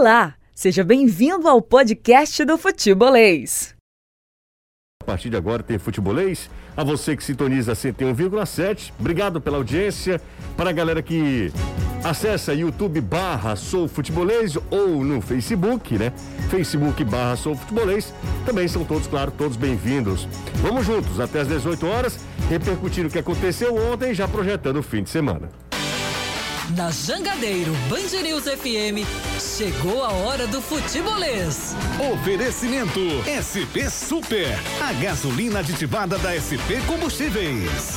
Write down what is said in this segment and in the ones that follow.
Olá, seja bem-vindo ao podcast do Futebolês. A partir de agora tem Futebolês. A você que sintoniza 101,7, obrigado pela audiência. Para a galera que acessa YouTube barra Sou Futebolês ou no Facebook, né? Facebook barra Sou Futebolês. Também são todos, claro, todos bem-vindos. Vamos juntos até às 18 horas, repercutindo o que aconteceu ontem, já projetando o fim de semana. Na Jangadeiro Band News FM, chegou a hora do futebolês. Oferecimento SP Super, a gasolina aditivada da SP Combustíveis.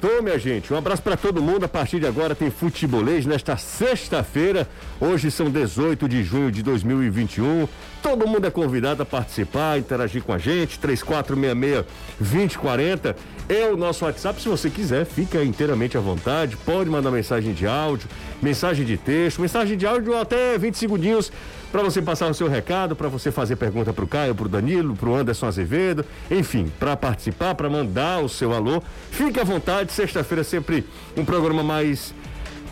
Sextou, minha gente. Um abraço para todo mundo. A partir de agora tem futebolês nesta sexta-feira. Hoje são 18 de junho de 2021. Todo mundo é convidado a participar, interagir com a gente. 3466-2040 é o nosso WhatsApp. Se você quiser, fica inteiramente à vontade. Pode mandar mensagem de áudio, mensagem de texto, mensagem de áudio até 20 segundinhos para você passar o seu recado, para você fazer pergunta para o Caio, para o Danilo, para o Anderson Azevedo, enfim, para participar, para mandar o seu alô. Fique à vontade, sexta-feira é sempre um programa mais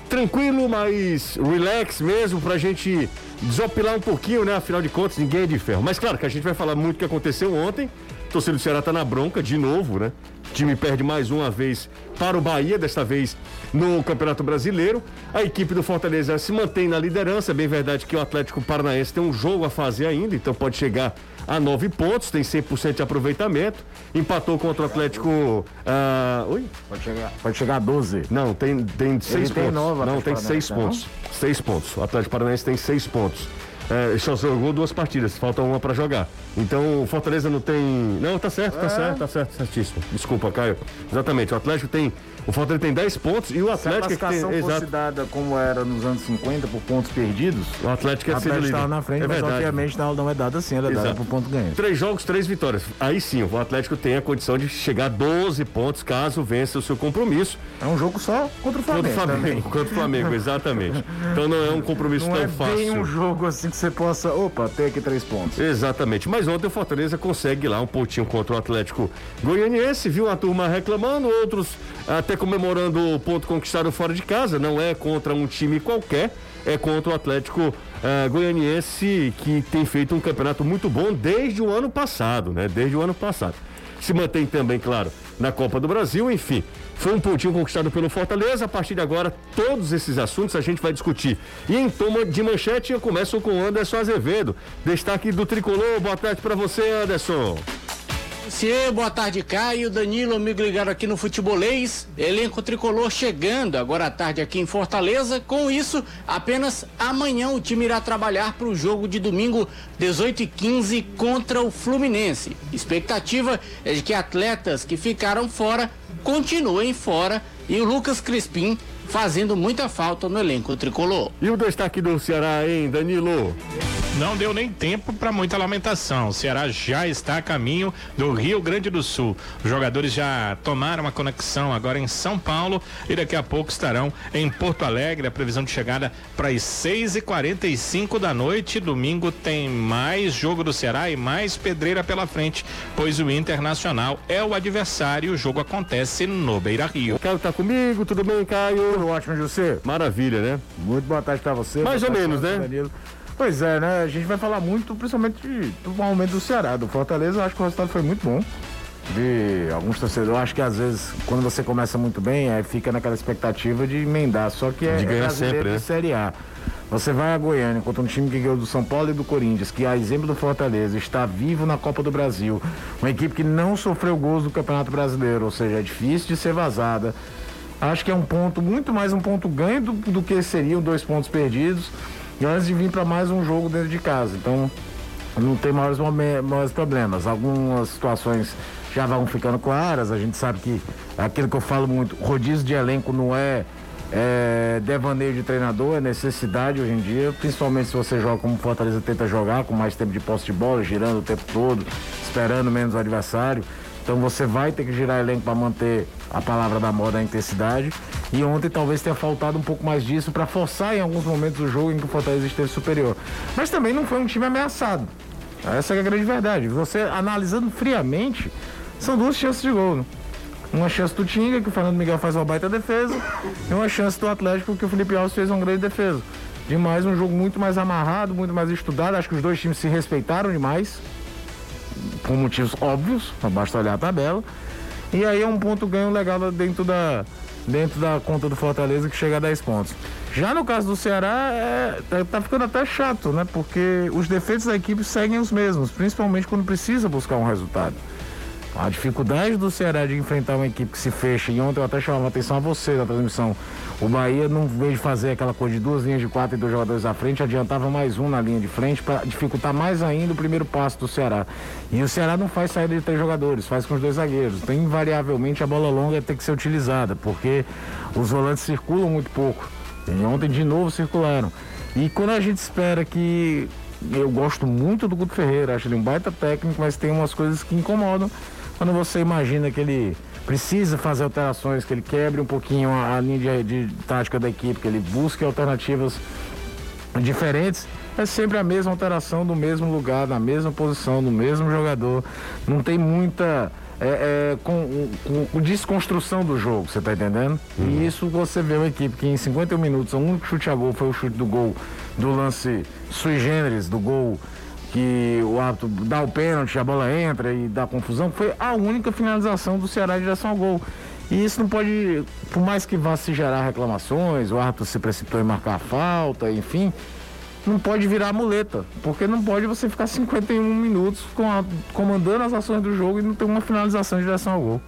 tranquilo, mais relax mesmo, para a gente desopilar um pouquinho, né? Afinal de contas, ninguém é de ferro. Mas claro que a gente vai falar muito do que aconteceu ontem. O torcedor do Ceará tá na bronca de novo, né? O time perde mais uma vez para o Bahia, desta vez no Campeonato Brasileiro. A equipe do Fortaleza se mantém na liderança. É bem verdade que o Atlético Paranaense tem um jogo a fazer ainda, então pode chegar a nove pontos, tem 100% de aproveitamento. Empatou contra o Atlético. Ah, oi? Pode chegar, pode chegar a 12. Não, tem, tem seis pontos. nove, não, tem seis não? pontos. Seis pontos. O Atlético Paranaense tem seis pontos. É, só jogou duas partidas, falta uma pra jogar. Então o Fortaleza não tem. Não, tá certo, tá É. certo, tá certo, certíssimo. Desculpa, Caio. Exatamente, o Atlético tem. O Fortaleza tem 10 pontos e o Se a Atlético é que classificação tem. fosse Exato. dada como era nos anos 50 por pontos perdidos, O Atlético o é Atlético estava na frente, é mas obviamente não, não é dada assim, ela é dada por ponto ganho. Três jogos, três vitórias. Aí sim, o Atlético tem a condição de chegar a 12 pontos caso vença o seu compromisso. É um jogo só contra o Contra Flamengo. o Flamengo, também. contra o Flamengo, exatamente. Então não é um compromisso Não tão é fácil. bem um jogo assim que você possa, opa, ter aqui três pontos. Exatamente. Mas ontem o Fortaleza consegue lá um pontinho contra o Atlético Goianiense. Viu a turma reclamando, outros até comemorando o ponto conquistado fora de casa. Não é contra um time qualquer, é contra o Atlético ah, Goianiense que tem feito um campeonato muito bom desde o ano passado, né? Desde o ano passado. Se mantém também, claro, na Copa do Brasil, enfim. Foi um pontinho conquistado pelo Fortaleza. A partir de agora, todos esses assuntos a gente vai discutir. E em toma de manchete, eu começo com o Anderson Azevedo. Destaque do tricolor. Boa tarde para você, Anderson. Você, boa tarde, Caio, Danilo, amigo ligado aqui no Futebolês. Elenco tricolor chegando agora à tarde aqui em Fortaleza. Com isso, apenas amanhã o time irá trabalhar para o jogo de domingo, 18 e 15 contra o Fluminense. Expectativa é de que atletas que ficaram fora continuem fora e o Lucas Crispim fazendo muita falta no elenco tricolor. E o destaque do Ceará, hein, Danilo? Não deu nem tempo para muita lamentação. O Ceará já está a caminho do Rio Grande do Sul. Os jogadores já tomaram uma conexão agora em São Paulo e daqui a pouco estarão em Porto Alegre. A previsão de chegada para as 6h45 da noite. Domingo tem mais jogo do Ceará e mais pedreira pela frente, pois o Internacional é o adversário. O jogo acontece no Beira Rio. O Caio tá comigo, tudo bem, Caio? Tudo ótimo, José. Maravilha, né? Muito boa tarde pra você. Mais ou menos, né? Danilo. Pois é, né? A gente vai falar muito, principalmente do momento do Ceará, do Fortaleza. Eu acho que o resultado foi muito bom. De alguns torcedores, eu acho que às vezes, quando você começa muito bem, aí fica naquela expectativa de emendar. Só que é, De ganhar é sempre, né? de Série A. Você vai a Goiânia contra um time que ganhou do São Paulo e do Corinthians, que a exemplo do Fortaleza está vivo na Copa do Brasil. Uma equipe que não sofreu gols do Campeonato Brasileiro, ou seja, é difícil de ser vazada. Acho que é um ponto, muito mais um ponto ganho do, do que seriam dois pontos perdidos. Antes de vir para mais um jogo dentro de casa. Então, não tem maiores, maiores problemas. Algumas situações já vão ficando claras. A gente sabe que é aquilo que eu falo muito, rodízio de elenco não é, é devaneio de treinador, é necessidade hoje em dia, principalmente se você joga como Fortaleza tenta jogar, com mais tempo de posse de bola, girando o tempo todo, esperando menos o adversário. Então você vai ter que girar elenco para manter a palavra da moda, a intensidade. E ontem talvez tenha faltado um pouco mais disso para forçar em alguns momentos o jogo em que o Fortaleza esteve superior. Mas também não foi um time ameaçado. Essa é a grande verdade. Você analisando friamente, são duas chances de gol. Né? Uma chance do Tinga, que o Fernando Miguel faz uma baita defesa, e uma chance do Atlético, que o Felipe Alves fez uma grande defesa. Demais, um jogo muito mais amarrado, muito mais estudado. Acho que os dois times se respeitaram demais, por motivos óbvios, basta olhar a tabela. E aí é um ponto ganho legal dentro da, dentro da conta do Fortaleza que chega a 10 pontos. Já no caso do Ceará, é, tá, tá, ficando até chato, né? Porque os defeitos da equipe seguem os mesmos, principalmente quando precisa buscar um resultado. A dificuldade do Ceará de enfrentar uma equipe que se fecha, e ontem eu até chamava a atenção a você na transmissão. O Bahia, não veio de fazer aquela coisa de duas linhas de quatro e dois jogadores à frente, adiantava mais um na linha de frente para dificultar mais ainda o primeiro passo do Ceará. E o Ceará não faz saída de três jogadores, faz com os dois zagueiros. Então, invariavelmente, a bola longa tem que ser utilizada, porque os volantes circulam muito pouco. E ontem, de novo, circularam. E quando a gente espera que. Eu gosto muito do Guto Ferreira, acho ele um baita técnico, mas tem umas coisas que incomodam quando você imagina que ele precisa fazer alterações, que ele quebre um pouquinho a, a linha de, de tática da equipe, que ele busque alternativas diferentes, é sempre a mesma alteração do mesmo lugar, na mesma posição, do mesmo jogador. Não tem muita é, é, com, com, com, desconstrução do jogo, você está entendendo? Uhum. E isso você vê uma equipe que em 51 minutos, o único chute a gol foi o chute do gol do lance sui generis, do gol que o árbitro dá o pênalti, a bola entra e dá confusão, foi a única finalização do Ceará em direção ao gol. E isso não pode, por mais que vá se gerar reclamações, o árbitro se precipitou em marcar a falta, enfim, não pode virar muleta, porque não pode você ficar 51 minutos a, comandando as ações do jogo e não ter uma finalização em direção ao gol.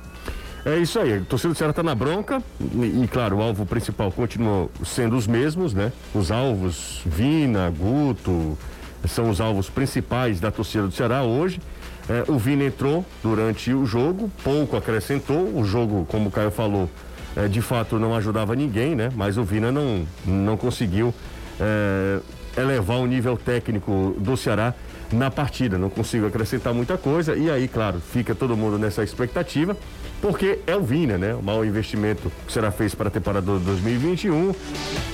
É isso aí, a torcida do Ceará está na bronca e, e, claro, o alvo principal continua sendo os mesmos, né? Os alvos Vina, Guto, são os alvos principais da torcida do Ceará hoje. É, o Vina entrou durante o jogo, pouco acrescentou. O jogo, como o Caio falou, é, de fato não ajudava ninguém, né? Mas o Vina não, não conseguiu é, elevar o nível técnico do Ceará na partida. Não consigo acrescentar muita coisa. E aí, claro, fica todo mundo nessa expectativa porque é o Vina, né? O maior investimento que será feito para a temporada 2021.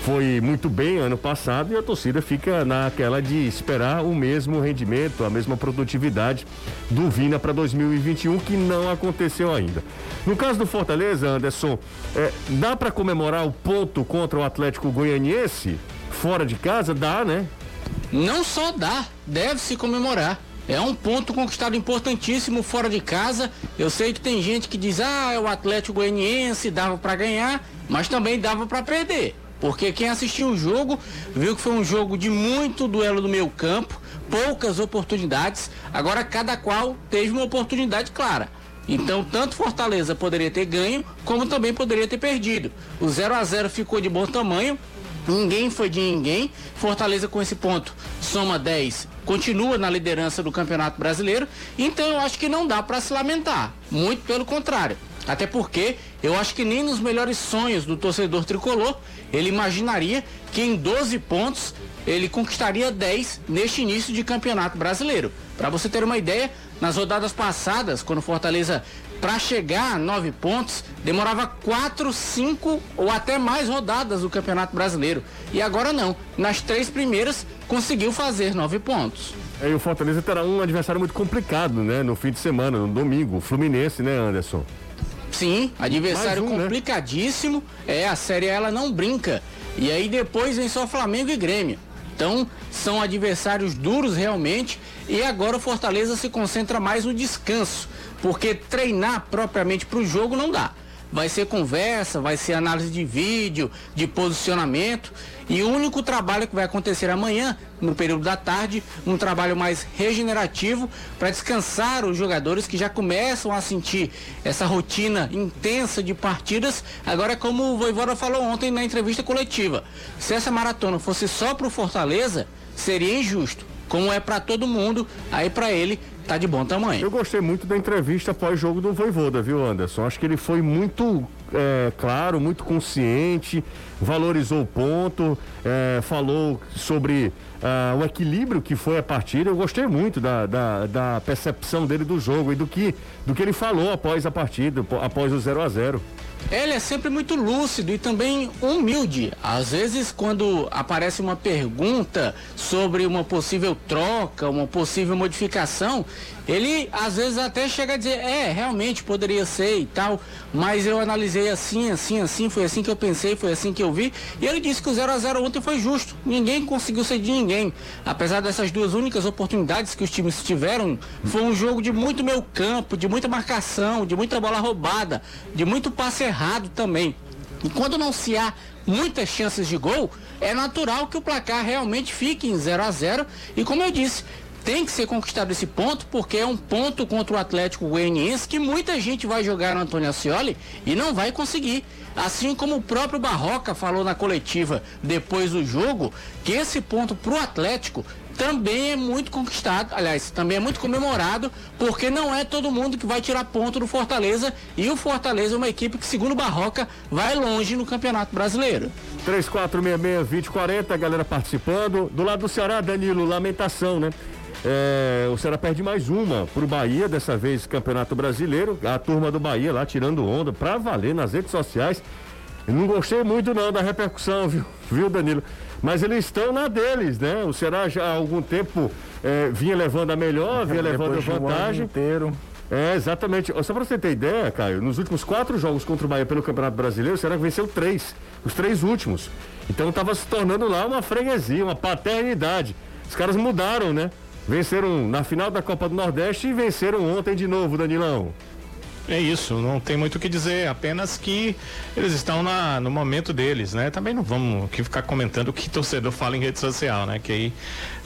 Foi muito bem ano passado e a torcida fica naquela de esperar o mesmo rendimento, a mesma produtividade do Vina para 2021, que não aconteceu ainda. No caso do Fortaleza, Anderson, é, dá para comemorar o ponto contra o Atlético Goianiense? Fora de casa? Dá, né? Não só dá, deve se comemorar. É um ponto conquistado importantíssimo fora de casa. Eu sei que tem gente que diz: "Ah, é o Atlético Goianiense, dava para ganhar, mas também dava para perder". Porque quem assistiu o jogo viu que foi um jogo de muito duelo do meio campo, poucas oportunidades. Agora cada qual teve uma oportunidade clara. Então, tanto Fortaleza poderia ter ganho, como também poderia ter perdido. O 0 a 0 ficou de bom tamanho, ninguém foi de ninguém. Fortaleza com esse ponto soma 10 continua na liderança do Campeonato Brasileiro, então eu acho que não dá para se lamentar, muito pelo contrário. Até porque eu acho que nem nos melhores sonhos do torcedor tricolor ele imaginaria que em 12 pontos ele conquistaria 10 neste início de Campeonato Brasileiro. Para você ter uma ideia, nas rodadas passadas, quando Fortaleza para chegar a nove pontos, demorava quatro, cinco ou até mais rodadas do Campeonato Brasileiro. E agora não. Nas três primeiras, conseguiu fazer nove pontos. É, e o Fortaleza terá um adversário muito complicado, né? No fim de semana, no domingo. O Fluminense, né, Anderson? Sim, adversário um, né? complicadíssimo. Né? É, a série ela não brinca. E aí depois vem só Flamengo e Grêmio. Então, são adversários duros realmente. E agora o Fortaleza se concentra mais no descanso porque treinar propriamente para o jogo não dá. Vai ser conversa, vai ser análise de vídeo, de posicionamento. E o único trabalho que vai acontecer amanhã, no período da tarde, um trabalho mais regenerativo para descansar os jogadores que já começam a sentir essa rotina intensa de partidas. Agora, como o Voivoda falou ontem na entrevista coletiva, se essa maratona fosse só para o Fortaleza, seria injusto. Como é para todo mundo, aí para ele tá de bom tamanho. Eu gostei muito da entrevista pós-jogo do Voivoda, viu, Anderson? Acho que ele foi muito é, claro, muito consciente, valorizou o ponto, é, falou sobre uh, o equilíbrio que foi a partida. Eu gostei muito da, da, da, percepção dele do jogo e do que, do que ele falou após a partida, após o 0 a 0 ele é sempre muito lúcido e também humilde. Às vezes, quando aparece uma pergunta sobre uma possível troca, uma possível modificação, ele às vezes até chega a dizer: é, realmente poderia ser e tal, mas eu analisei assim, assim, assim, foi assim que eu pensei, foi assim que eu vi. E ele disse que o 0 a 0 ontem foi justo. Ninguém conseguiu ser de ninguém. Apesar dessas duas únicas oportunidades que os times tiveram, foi um jogo de muito meio campo, de muita marcação, de muita bola roubada, de muito passe errado também. E quando não se há muitas chances de gol, é natural que o placar realmente fique em 0 a 0 e como eu disse, tem que ser conquistado esse ponto, porque é um ponto contra o Atlético Goianiense que muita gente vai jogar no Antônio Ascioli e não vai conseguir. Assim como o próprio Barroca falou na coletiva depois do jogo, que esse ponto para o Atlético também é muito conquistado, aliás, também é muito comemorado, porque não é todo mundo que vai tirar ponto do Fortaleza e o Fortaleza é uma equipe que, segundo Barroca, vai longe no Campeonato Brasileiro. 3466-2040, a galera participando. Do lado do Ceará, Danilo, lamentação, né? É, o Ceará perde mais uma pro Bahia, dessa vez Campeonato Brasileiro. A turma do Bahia lá tirando onda pra valer nas redes sociais. Eu não gostei muito não da repercussão, viu, viu Danilo? Mas eles estão na deles, né? O Ceará já há algum tempo é, vinha levando a melhor, vinha levando a vantagem. inteiro. É, exatamente. Só para você ter ideia, Caio, nos últimos quatro jogos contra o Bahia pelo Campeonato Brasileiro, o Ceará venceu três. Os três últimos. Então estava se tornando lá uma freguesia, uma paternidade. Os caras mudaram, né? Venceram na final da Copa do Nordeste e venceram ontem de novo, Danilão. É isso, não tem muito o que dizer, apenas que eles estão na, no momento deles, né? Também não vamos aqui ficar comentando o que torcedor fala em rede social, né? Que aí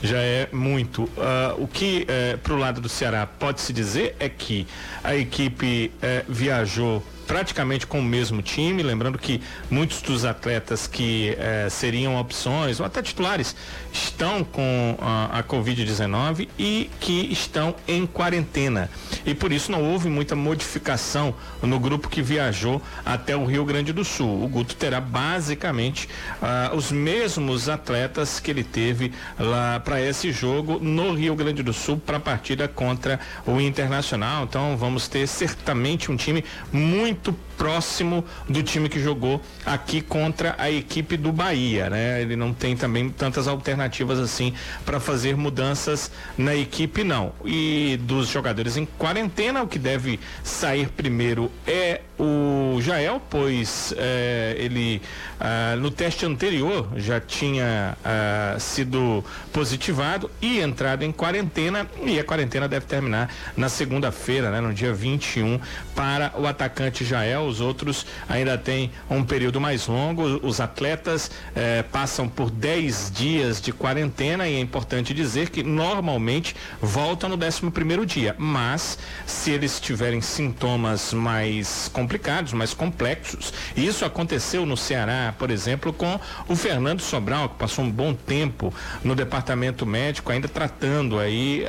já é muito. Uh, o que uh, pro lado do Ceará pode se dizer é que a equipe uh, viajou praticamente com o mesmo time, lembrando que muitos dos atletas que eh, seriam opções ou até titulares estão com a, a Covid-19 e que estão em quarentena. E por isso não houve muita modificação no grupo que viajou até o Rio Grande do Sul. O Guto terá basicamente uh, os mesmos atletas que ele teve lá para esse jogo no Rio Grande do Sul para a partida contra o Internacional. Então vamos ter certamente um time muito muito próximo do time que jogou aqui contra a equipe do Bahia, né? Ele não tem também tantas alternativas assim para fazer mudanças na equipe não. E dos jogadores em quarentena, o que deve sair primeiro é o Jael, pois é, ele ah, no teste anterior já tinha ah, sido positivado e entrado em quarentena e a quarentena deve terminar na segunda-feira, né, no dia 21, para o atacante Jael. Os outros ainda têm um período mais longo. Os atletas eh, passam por 10 dias de quarentena e é importante dizer que normalmente voltam no 11 primeiro dia, mas se eles tiverem sintomas mais complicados, mais complexos, isso aconteceu no Ceará por exemplo, com o Fernando Sobral, que passou um bom tempo no departamento médico, ainda tratando aí uh,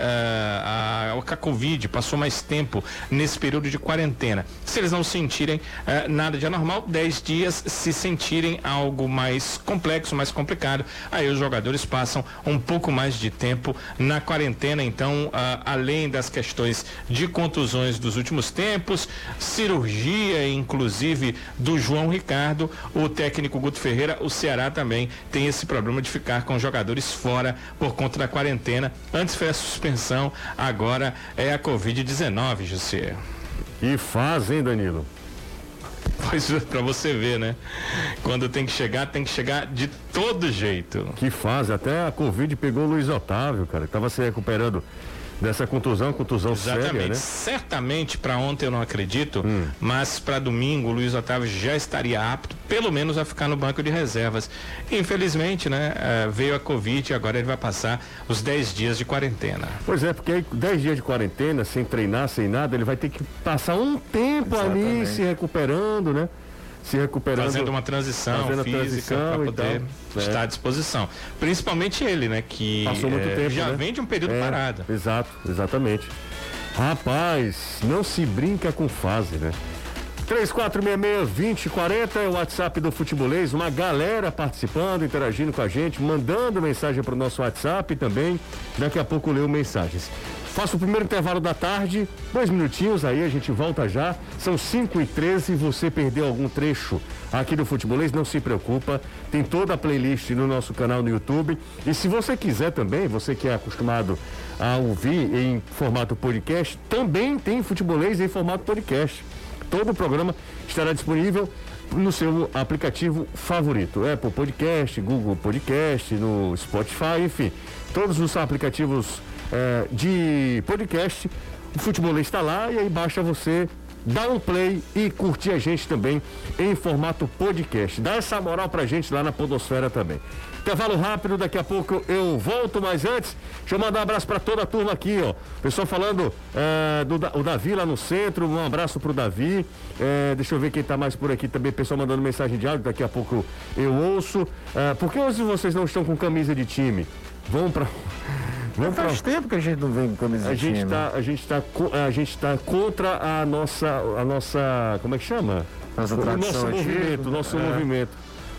a, a, a Covid, passou mais tempo nesse período de quarentena. Se eles não sentirem uh, nada de anormal, 10 dias, se sentirem algo mais complexo, mais complicado, aí os jogadores passam um pouco mais de tempo na quarentena. Então, além das questões de contusões dos últimos tempos, cirurgia, inclusive, do João Ricardo, o técnico Guto Ferreira, o Ceará também tem esse problema de ficar com jogadores fora por conta da quarentena. Antes foi a suspensão, agora é a Covid-19, José. E faz, hein, Danilo? Pois pra você ver, né? Quando tem que chegar, tem que chegar de todo jeito. Que fase, até a Covid pegou o Luiz Otávio, cara, que tava se recuperando dessa contusão, contusão Exatamente. séria, né? Certamente para ontem eu não acredito, hum. mas para domingo o Luiz Otávio já estaria apto, pelo menos a ficar no banco de reservas. Infelizmente, né, uh, veio a Covid e agora ele vai passar os 10 dias de quarentena. Pois é, porque aí 10 dias de quarentena, sem treinar, sem nada, ele vai ter que passar um tempo Exatamente. ali se recuperando, né? Se recuperando. Fazendo uma transição fazendo física para poder estar à disposição. Principalmente ele, né? Que Passou muito é, tempo, já né? vem de um período é, parado. Exato, exatamente. Rapaz, não se brinca com fase, né? 3466-2040 é o WhatsApp do Futebolês. Uma galera participando, interagindo com a gente, mandando mensagem para o nosso WhatsApp também. Daqui a pouco leu mensagens. Faço o primeiro intervalo da tarde, dois minutinhos aí, a gente volta já. São 5 e 13 você perdeu algum trecho aqui do Futebolês, não se preocupa. Tem toda a playlist no nosso canal no YouTube. E se você quiser também, você que é acostumado a ouvir em formato podcast, também tem Futebolês em formato podcast. Todo o programa estará disponível no seu aplicativo favorito. Apple Podcast, Google Podcast, no Spotify, enfim, todos os aplicativos eh, de podcast. O futebolês está lá e aí basta você dar um play e curtir a gente também em formato podcast. Dá essa moral pra gente lá na Podosfera também. Intervalo rápido, daqui a pouco eu volto, mas antes, deixa eu mandar um abraço para toda a turma aqui, ó. Pessoal falando é, do o Davi lá no centro, um abraço pro Davi. É, deixa eu ver quem tá mais por aqui também, pessoal mandando mensagem de áudio, daqui a pouco eu ouço. É, por que hoje vocês não estão com camisa de time? Vão para Vamos faz pra... tempo que a gente não vem com camisa a gente time. Tá, a gente está a gente tá contra a nossa a nossa como é que chama? Nossa o nosso movimento, nosso é. movimento.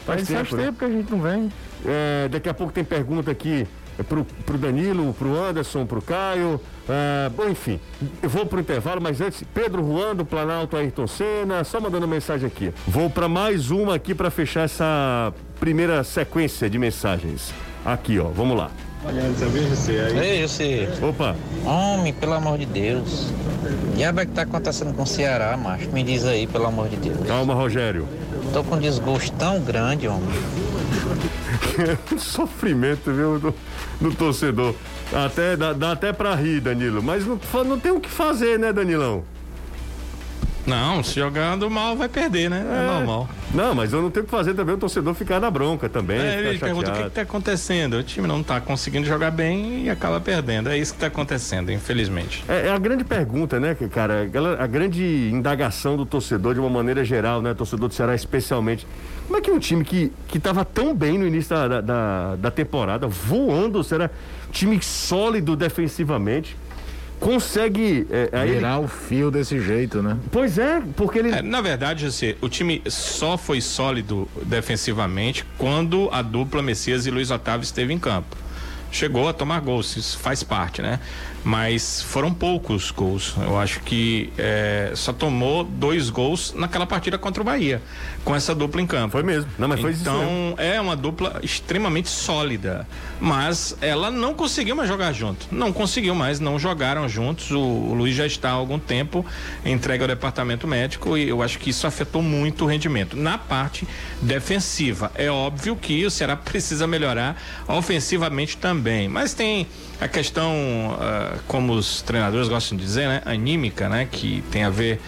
Faz, tempo, faz né? tempo que a gente não vem. É, daqui a pouco tem pergunta aqui pro, pro Danilo, pro Anderson, pro Caio. É, bom, enfim, eu vou pro intervalo, mas antes, Pedro Juan do Planalto Ayrton Senna, só mandando mensagem aqui. Vou para mais uma aqui para fechar essa primeira sequência de mensagens. Aqui, ó, vamos lá. Ei, José. Opa. Homem, pelo amor de Deus. Diabo é que tá acontecendo com o Ceará, macho? Me diz aí, pelo amor de Deus. Calma, Rogério. Tô com um desgosto tão grande, homem. Sofrimento, viu, do, do, torcedor. Até, dá, dá até pra rir, Danilo. Mas não, não tem o que fazer, né, Danilão? Não, se jogando mal vai perder, né? É, é normal. Não, mas eu não tenho o que fazer também o torcedor ficar na bronca também. É, ele pergunta o que está acontecendo. O time não está conseguindo jogar bem e acaba perdendo. É isso que está acontecendo, infelizmente. É, é, a grande pergunta, né, cara? A grande indagação do torcedor de uma maneira geral, né? Torcedor do Ceará especialmente. Como é que um time que, que tava tão bem no início da, da, da temporada, voando, será time sólido defensivamente, consegue é, virar ele... o fio desse jeito, né? Pois é, porque ele. É, na verdade, assim, o time só foi sólido defensivamente quando a dupla Messias e Luiz Otávio esteve em campo. Chegou a tomar gols, isso faz parte, né? Mas foram poucos gols. Eu acho que é, só tomou dois gols naquela partida contra o Bahia, com essa dupla em campo. Foi mesmo. Não, mas foi Então, é uma dupla extremamente sólida, mas ela não conseguiu mais jogar junto. Não conseguiu mais, não jogaram juntos. O, o Luiz já está há algum tempo entregue ao departamento médico e eu acho que isso afetou muito o rendimento. Na parte defensiva, é óbvio que o Ceará precisa melhorar ofensivamente também, mas tem a questão, uh, como os treinadores gostam de dizer, né, anímica, né, que tem a ver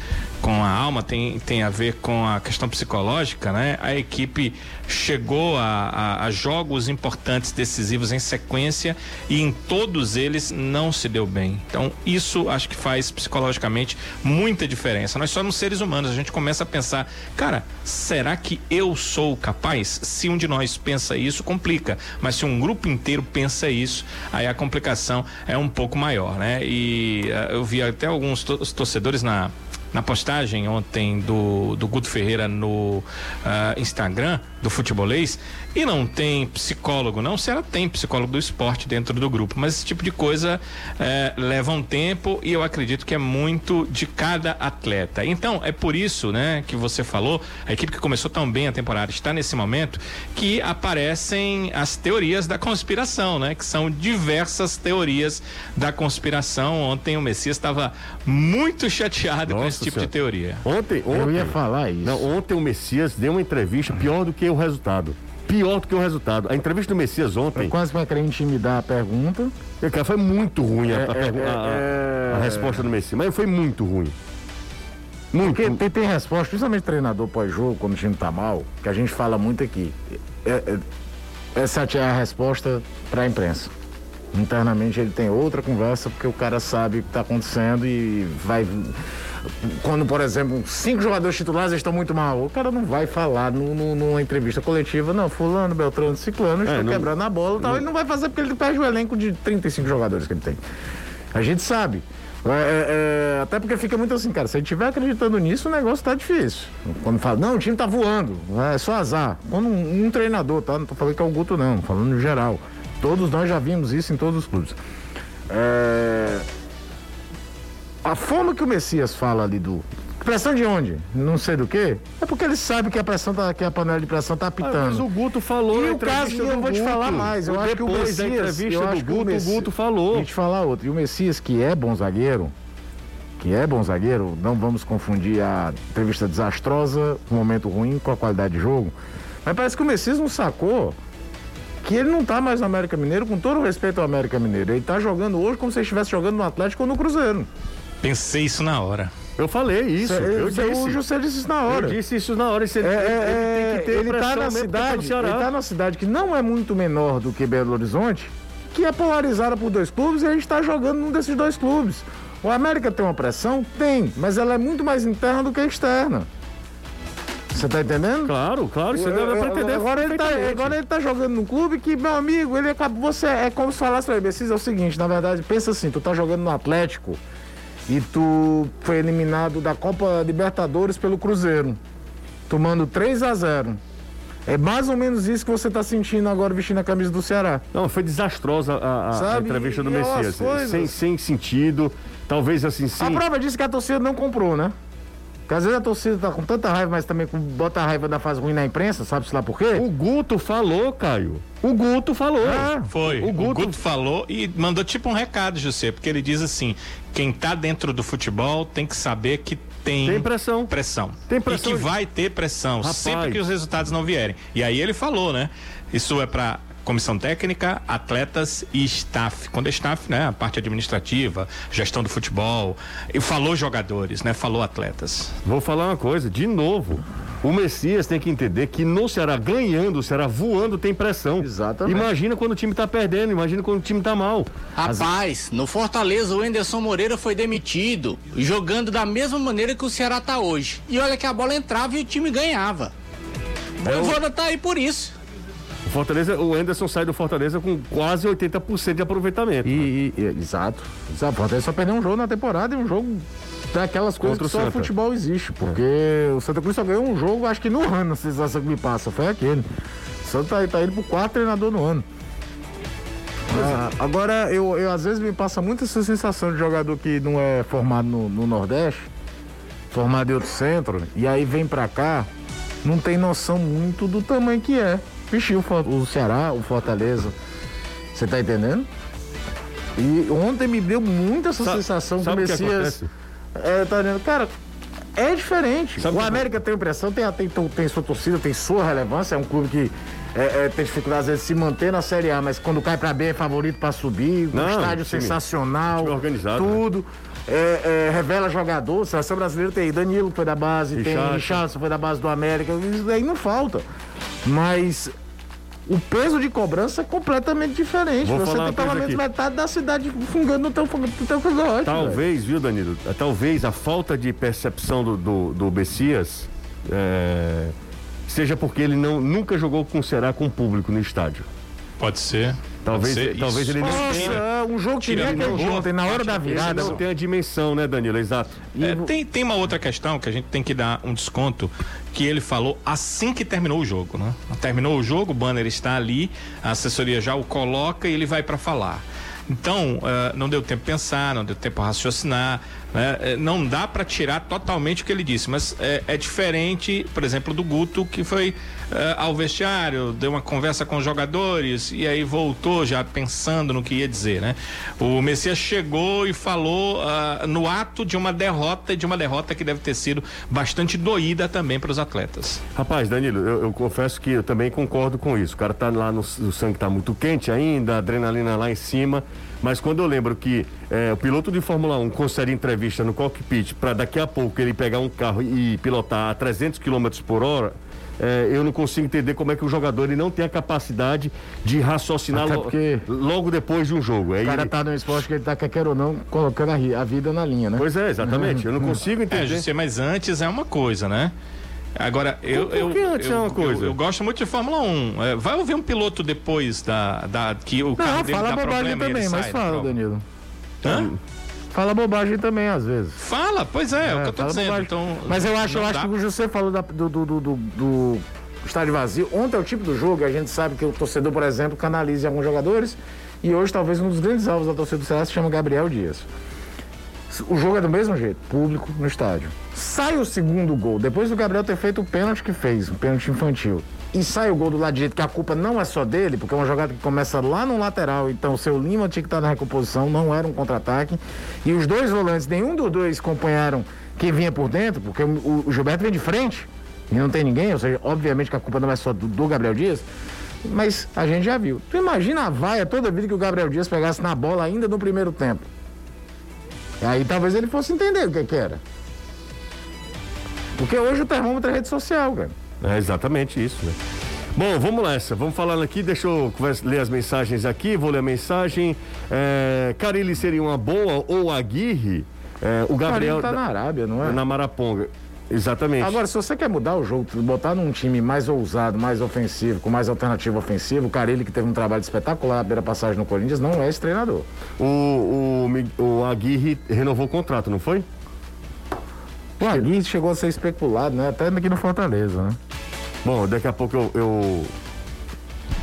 com a alma, tem, tem a ver com a questão psicológica, né? A equipe chegou a, a, a, jogos importantes, decisivos em sequência e em todos eles não se deu bem. Então, isso acho que faz psicologicamente muita diferença. Nós somos seres humanos, a gente começa a pensar, cara, será que eu sou capaz? Se um de nós pensa isso, complica. Mas se um grupo inteiro pensa isso, aí a complicação é um pouco maior, né? E uh, eu vi até alguns to torcedores na na postagem ontem do, do Guto Ferreira no uh, Instagram do futebolês e não tem psicólogo, não. Se ela tem psicólogo do esporte dentro do grupo, mas esse tipo de coisa eh, leva um tempo e eu acredito que é muito de cada atleta. Então, é por isso, né, que você falou, a equipe que começou tão bem a temporada está nesse momento que aparecem as teorias da conspiração, né, que são diversas teorias da conspiração. Ontem o Messias estava muito chateado Nossa com esse tipo senhora. de teoria. Ontem, ontem, eu ia falar isso. Não, ontem o Messias deu uma entrevista pior do que o resultado pior do que o resultado. A entrevista do Messias ontem. Eu quase vai querer intimidar a pergunta. É, cara, foi muito ruim a, é, a, é, a, a, resposta do Messias, mas foi muito ruim. Muito. Porque tem, tem resposta, principalmente treinador pós-jogo, quando o time tá mal, que a gente fala muito aqui. É, é, essa é a resposta para a imprensa. Internamente ele tem outra conversa, porque o cara sabe o que está acontecendo e vai quando, por exemplo, cinco jogadores titulares estão muito mal, o cara não vai falar no, no, numa entrevista coletiva, não, fulano, Beltrano, Ciclano, estão é, não, quebrando a bola tal. Não, ele não vai fazer porque ele perde o elenco de 35 jogadores que ele tem. A gente sabe. É, é, é, até porque fica muito assim, cara. Se a gente estiver acreditando nisso, o negócio tá difícil. Quando fala, não, o time tá voando, é só azar. Quando um, um treinador, tá? Não tô falando que é o Guto, não, falando no geral. Todos nós já vimos isso em todos os clubes. É... A forma que o Messias fala ali do. Pressão de onde? Não sei do que. É porque ele sabe que a pressão tá, que a panela de pressão tá apitando. Ah, mas o Guto falou. E o caso, eu vou te falar mais. Eu acho que o Messias. Da entrevista eu do Guto, o, Messias, o Guto falou. Eu te falar outro. E o Messias, que é bom zagueiro, que é bom zagueiro, não vamos confundir a entrevista desastrosa, um momento ruim com a qualidade de jogo. Mas parece que o Messias não sacou que ele não tá mais no América Mineiro, com todo o respeito ao América Mineiro. Ele tá jogando hoje como se ele estivesse jogando no Atlético ou no Cruzeiro. Pensei isso na hora. Eu falei isso. Cê, eu disse. O José disse isso na hora. Eu disse isso na hora. Ele, é, é, ele tem que ter ele tá na cidade. Ele tá na cidade que não é muito menor do que Belo Horizonte, que é polarizada por dois clubes e a gente está jogando num desses dois clubes. O América tem uma pressão? Tem, mas ela é muito mais interna do que externa. Você tá entendendo? Claro, claro, você deve pra entender. Agora ele, tá, agora ele tá jogando num clube que, meu amigo, ele acabou. Você é como se falasse pra ele, é o seguinte, na verdade, pensa assim, tu tá jogando no Atlético e tu foi eliminado da Copa Libertadores pelo Cruzeiro, tomando 3 a 0 é mais ou menos isso que você está sentindo agora vestindo a camisa do Ceará. Não, foi desastrosa a, a, a entrevista do Messias. Sem, sem sentido. Talvez assim sim. A prova disso que a torcida não comprou, né? Porque às vezes a torcida tá com tanta raiva, mas também com, bota a raiva da fase ruim na imprensa, sabe-se lá por quê? O Guto falou, Caio. O Guto falou. Ah, foi. O Guto... o Guto... falou e mandou tipo um recado, José, porque ele diz assim: quem tá dentro do futebol tem que saber que tem, tem pressão. Pressão. Tem pressão. E que vai ter pressão Rapaz. sempre que os resultados não vierem. E aí ele falou, né? Isso é para comissão técnica, atletas e staff. Quando é staff, né, a parte administrativa, gestão do futebol, e falou jogadores, né, falou atletas. Vou falar uma coisa, de novo. O Messias tem que entender que no Ceará, ganhando, o Ceará voando, tem pressão. Exatamente. Imagina quando o time tá perdendo, imagina quando o time tá mal. Rapaz, no Fortaleza, o Enderson Moreira foi demitido, jogando da mesma maneira que o Ceará tá hoje. E olha que a bola entrava e o time ganhava. O é Voivoda tá aí por isso. O Fortaleza, o Anderson sai do Fortaleza com quase 80% de aproveitamento. E, e, exato. O Fortaleza só perdeu um jogo na temporada e um jogo daquelas coisas Contra que só o futebol existe. Porque é. o Santa Cruz só ganhou um jogo, acho que no ano, a sensação que me passa, foi aquele. O Santa tá, tá indo pro quarto treinador no ano. Ah, agora, eu, eu às vezes me passa muito essa sensação de jogador que não é formado no, no Nordeste, formado em outro centro, e aí vem pra cá, não tem noção muito do tamanho que é vestiu o Ceará, o Fortaleza. Você tá entendendo? E ontem me deu muita essa sabe, sensação sabe que o Messias. É, tá dizendo, cara, é diferente. Sabe o América tem impressão, tem, tem, tem sua torcida, tem sua relevância, é um clube que é, é, tem dificuldade às vezes de se manter na Série A, mas quando cai pra B é favorito pra subir, um estádio time, sensacional, time organizado, tudo. Né? É, revela jogador, seleção brasileira tem Danilo foi da base, Richard. tem Richardson foi da base do América, isso daí não falta. Mas o peso de cobrança é completamente diferente. Vou Você tem pelo menos metade da cidade fungando no teu, no teu cangote. Talvez, viu, Danilo? Talvez a falta de percepção do, do, do Bessias é, seja porque ele não, nunca jogou com o Ceará com público no estádio. Pode ser. Talvez, talvez ele não tenha. um jogo que nem aquele de ontem, na hora da virada. Não tem a dimensão, né, Danilo? Exato. É, tem, tem uma outra questão que a gente tem que dar um desconto que ele falou assim que terminou o jogo, né? Terminou o jogo, o banner está ali, a assessoria já o coloca e ele vai para falar. Então, uh, não deu tempo de pensar, não deu tempo de raciocinar, né? Eh, não dá para tirar totalmente o que ele disse, mas é, é diferente, por exemplo, do Guto, que foi uh, ao vestiário, deu uma conversa com os jogadores e aí voltou já pensando no que ia dizer, né? O Messias chegou e falou uh, no ato de uma derrota e de uma derrota que deve ter sido bastante doída também para os atletas. Rapaz, Danilo, eu, eu, confesso que eu também concordo com isso. O cara tá lá no o sangue tá muito quente ainda, a adrenalina lá em cima. Mas quando eu lembro que é, o piloto de Fórmula 1 concede entrevista no cockpit para daqui a pouco ele pegar um carro e pilotar a 300 km por hora, é, eu não consigo entender como é que o jogador ele não tem a capacidade de raciocinar lo, logo depois de um jogo. o cara ele... tá no esporte que ele tá, quer ou não, colocando a, a, vida na linha, né? Pois é, exatamente. Eu não consigo entender. É, mas antes é uma coisa, né? Agora, eu. Por, que antes eu, é uma coisa? Eu, eu, gosto muito de Fórmula 1. É, vai ouvir um piloto depois da. da que o carro Não, dele fala dá bobagem também, mas fala, Danilo. Hã? Fala bobagem também, às vezes. Fala, pois é, é, o que eu tô dizendo. Então, Mas eu acho, eu acho que o José falou da- do, do, do, do- do estádio vazio. Ontem é o tipo do jogo, a gente sabe que o torcedor, por exemplo, canaliza alguns jogadores. E hoje, talvez, um dos grandes alvos da torcida do Ceará se chama Gabriel Dias. O jogo é do mesmo jeito, público no estádio. Sai o segundo gol, depois do Gabriel ter feito o pênalti que fez, o pênalti infantil. E sai o gol do lado direito, que a culpa não é só dele, porque é uma jogada que começa lá no lateral. Então o seu Lima tinha que estar na recomposição, não era um contra-ataque. E os dois volantes, nenhum dos dois acompanharam quem vinha por dentro, porque o, Gilberto vem de frente e não tem ninguém. Ou seja, obviamente que a culpa não é só do, do Gabriel Dias. Mas a gente já viu. Tu imagina a vaia toda vida que o Gabriel Dias pegasse na bola ainda no primeiro tempo. Aí talvez ele fosse entender o que, que era. Porque hoje o termômetro é rede social, cara. É exatamente isso, né? Bom, vamos nessa. Vamos falando aqui. Deixa eu ler as mensagens aqui. Vou ler a mensagem. É, Carilli seria uma boa ou Aguirre? É, o Gabriel. Gabriel tá na Arábia, não é? na Maraponga. Exatamente. Agora, se você quer mudar o jogo, botar num time mais ousado, mais ofensivo, com mais alternativa ofensiva, o Carilli, que teve um trabalho espetacular beira passagem no Corinthians, não é esse treinador. O, o, o Aguirre renovou o contrato, não foi? O Aguirre chegou a ser especulado, né? Até aqui no Fortaleza, né? Bom, daqui a pouco eu. eu-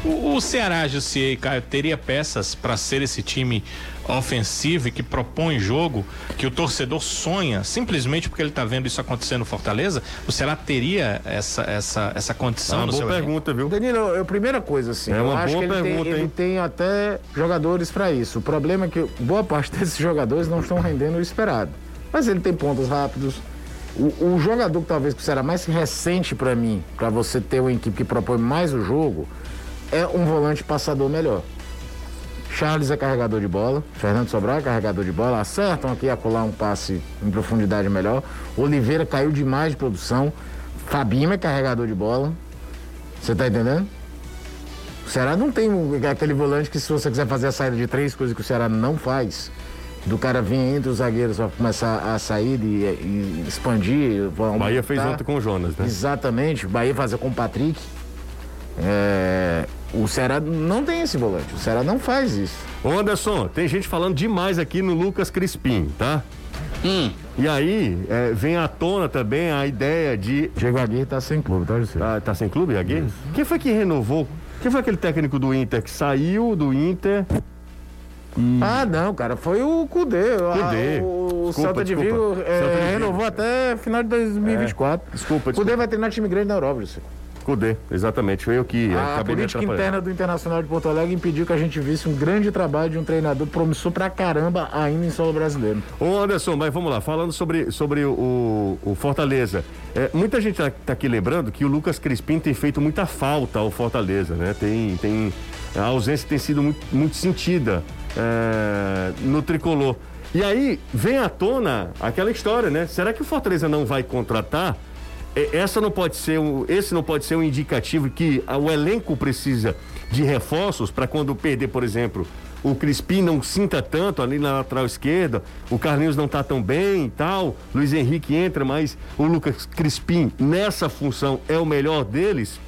O, o Ceará, Jussier e Caio, teria peças para ser esse time ofensivo e que propõe jogo, que o torcedor sonha, simplesmente porque ele está vendo isso acontecer no Fortaleza? O Ceará teria essa, essa, essa É condição uma no boa pergunta, viu? Danilo, eu, primeira coisa, assim, É eu uma acho boa que ele, pergunta, tem, ele tem até jogadores para isso. O problema é que boa parte desses jogadores não estão rendendo o esperado. Mas ele tem pontos rápidos. O, o jogador que talvez que será mais recente para mim, para você ter uma equipe que propõe mais o jogo, é um volante passador melhor. Charles é carregador de bola, Fernando Sobral é carregador de bola, acertam aqui e acolá um passe em profundidade melhor. Oliveira caiu demais de produção, Fabinho é carregador de bola. Você tá entendendo? O Ceará não tem aquele volante que se você quiser fazer a saída de três, coisas que o Ceará não faz, do cara vir entre os zagueiros para começar a sair e, e expandir. Bahia fez ontem com o Jonas, né? Exatamente, Bahia fazer com o Patrick. É, o Ceará não tem esse volante, o Ceará não faz isso. Ô Anderson, tem gente falando demais aqui no Lucas Crispim, tá? E aí, é, vem à tona também a ideia de. Diego Aguirre tá sem clube, tá, José? Tá, tá sem clube, Aguirre? Quem foi que renovou? Quem foi aquele técnico do Inter que saiu do Inter? Ah, não, cara, foi o Cudê. Cudê. Ah, o Desculpa, Celta de desculpa. Vigo é, renovou até final de 2024. Desculpa, O Cudê vai treinar time grande na Europa, José. Cudê, exatamente. Foi eu que A acabei política interna do Internacional de Porto Alegre impediu que a gente visse um grande trabalho de um treinador promissor pra caramba ainda em solo brasileiro. Ô Anderson, mas vamos lá, falando sobre, sobre o, o Fortaleza. É, muita gente tá, tá aqui lembrando que o Lucas Crispim tem feito muita falta ao Fortaleza, né? Tem, tem, a ausência tem sido muito, muito sentida é, no tricolor. E aí vem à tona aquela história, né? Será que o Fortaleza não vai contratar? E- Essa não pode ser um, esse não pode ser um indicativo que o elenco precisa de reforços para quando perder, por exemplo, o Crispim não sinta tanto ali na lateral esquerda, o Carlinhos não tá tão bem e tal, Luiz Henrique entra, mas o Lucas Crispim nessa função é o melhor deles?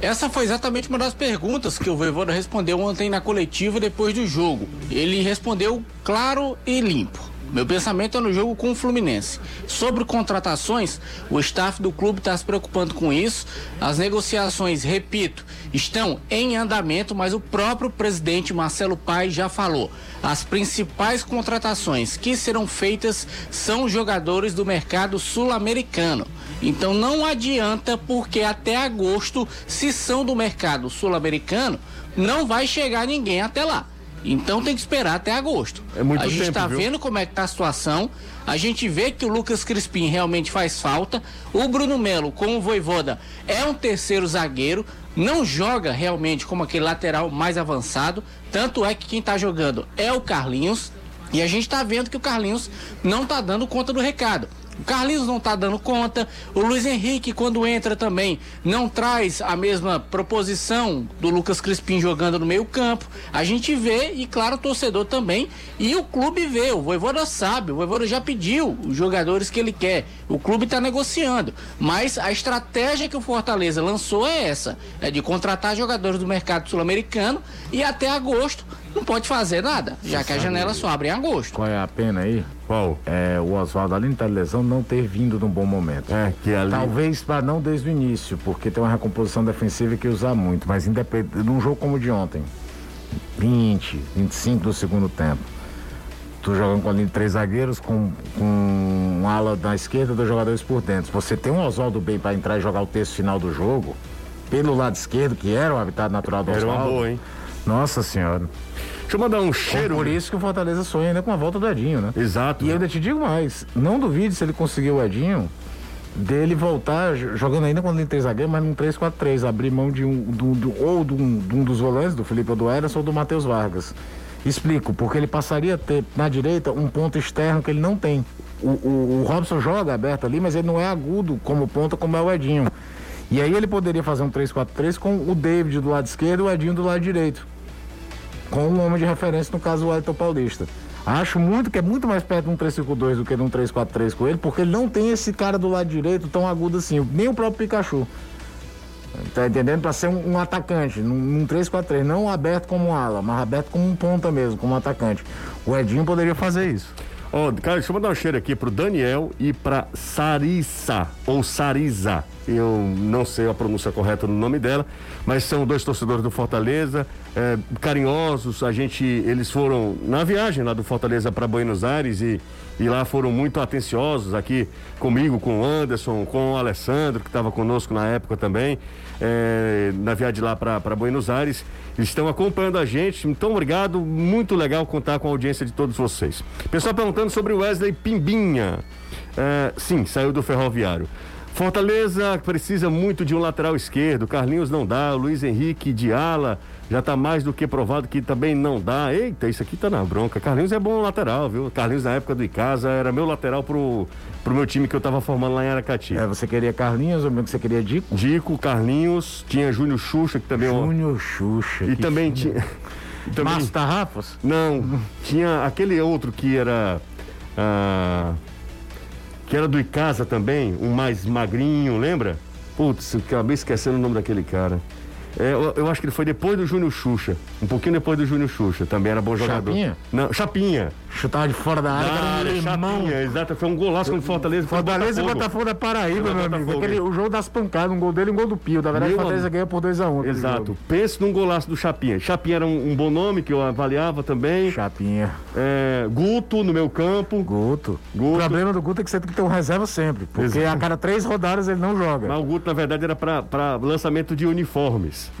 Essa foi exatamente uma das perguntas que o Voivoda respondeu ontem na coletiva depois do jogo. Ele respondeu claro e limpo. Meu pensamento é no jogo com o Fluminense. Sobre contratações, o staff do clube está se preocupando com isso. As negociações, repito, estão em andamento, mas o próprio presidente Marcelo Paes já falou. As principais contratações que serão feitas são jogadores do mercado sul-americano. Então não adianta, porque até agosto, se são do mercado sul-americano, não vai chegar ninguém até lá. Então tem que esperar até agosto. É muito a gente está vendo como é que tá a situação. A gente vê que o Lucas Crispim realmente faz falta. O Bruno Melo, como o Voivoda, é um terceiro zagueiro. Não joga realmente como aquele lateral mais avançado. Tanto é que quem tá jogando é o Carlinhos. E a gente tá vendo que o Carlinhos não tá dando conta do recado. O Carlinhos não tá dando conta. O Luiz Henrique, quando entra também, não traz a mesma proposição do Lucas Crispim jogando no meio-campo. A gente vê, e claro, o torcedor também. E o clube vê, o Voivoda sabe, o Voivoda já pediu os jogadores que ele quer. O clube está negociando. Mas a estratégia que o Fortaleza lançou é essa: é de contratar jogadores do mercado sul-americano e até agosto não pode fazer nada, já que a janela só abre em agosto. Qual é a pena aí? Qual? É o Oswaldo, além da lesão, não ter vindo num bom momento. É, que ali. Talvez para não desde o início, porque tem uma recomposição defensiva que usar muito, mas independente, num jogo como o de ontem, 20, 25 do segundo tempo, tu jogando com a linha de três zagueiros, com, com um ala na esquerda, dois jogadores por dentro. Você tem um Oswaldo bem para entrar e jogar o terço final do jogo, pelo lado esquerdo, que era o habitat natural do Era Oswaldo. uma boa, hein? Nossa senhora. Deixa eu mandar um cheiro. Por isso que o Fortaleza sonha ainda com a volta do Edinho, né? Exato. E eu ainda te digo mais, não duvide se ele conseguir o Edinho, dele voltar jogando ainda quando ele tem zagueiro, mas num 3-4-3, abrir mão de um, do, do- ou de um, de um dos volantes, do Felipe ou do Ederson ou do Matheus Vargas. Explico, porque ele passaria a ter na direita um ponto externo que ele não tem. O, o, o Robson joga aberto ali, mas ele não é agudo como ponta, como é o Edinho. E aí ele poderia fazer um 3-4-3 com o David do lado esquerdo e o Edinho do lado direito com um homem de referência, no caso o Elton Paulista. Acho muito que é muito mais perto de um 3-5-2 do que de um 3-4-3 com ele, porque ele não tem esse cara do lado direito tão agudo assim, nem o próprio Pikachu. Tá entendendo? Pra ser um, um atacante, num, num 3-4-3, não aberto como ala, mas aberto como um ponta mesmo, como um atacante. O Edinho poderia fazer isso. Ó, cara, deixa eu mandar um cheiro aqui pro Daniel e pra Sarissa, ou Sarisa. Eu não sei a pronúncia correta do nome dela, mas são dois torcedores do Fortaleza, é, carinhosos. A gente, eles foram na viagem lá do Fortaleza para Buenos Aires e, e lá foram muito atenciosos aqui comigo, com o Anderson, com o Alessandro, que estava conosco na época também, é, na viagem lá para Buenos Aires. Eles estão acompanhando a gente, então obrigado, muito legal contar com a audiência de todos vocês. Pessoal perguntando sobre o Wesley Pimbinha. É, sim, saiu do ferroviário. Fortaleza precisa muito de um lateral esquerdo. Carlinhos não dá. Luiz Henrique de ala já está mais do que provado que também não dá. Eita, isso aqui tá na bronca. Carlinhos é bom lateral, viu? Carlinhos na época do Icasa era meu lateral pro, pro meu time que eu tava formando lá em Aracati. É, você queria Carlinhos ou mesmo que você queria Dico? Dico, Carlinhos, tinha Júnior Xuxa, que também é um- Júnior Xuxa. E também tinha. também- Márcio Tarrafas? Não, tinha aquele outro que era. ah, que era do Icasa também, um mais magrinho, lembra? Putz, acabei esquecendo o nome daquele cara. É, eu, eu acho que ele foi depois do Júnior Xuxa. Um pouquinho depois do Júnior Xuxa. Também era bom jogador. Chapinha? Não, Chapinha. Chutava de fora da área, que era um limão. Chapinha, exato. Foi um golaço contra o Fortaleza. Fortaleza e Botafogo. Da Paraíba, meu amigo. Aquele, o jogo das pancadas, um gol dele e um gol do Pio. Na verdade, Meu Fortaleza amigo. ganha por 2x1. Exato. Pense num golaço do Chapinha. Chapinha era um, um bom nome que eu avaliava também. Chapinha. É, Guto no meu campo. Guto. Guto. O problema do Guto é que você tem que ter um reserva sempre. Porque Exato. a cada três rodadas ele não joga. Mas o Guto, na verdade, era para lançamento de uniformes.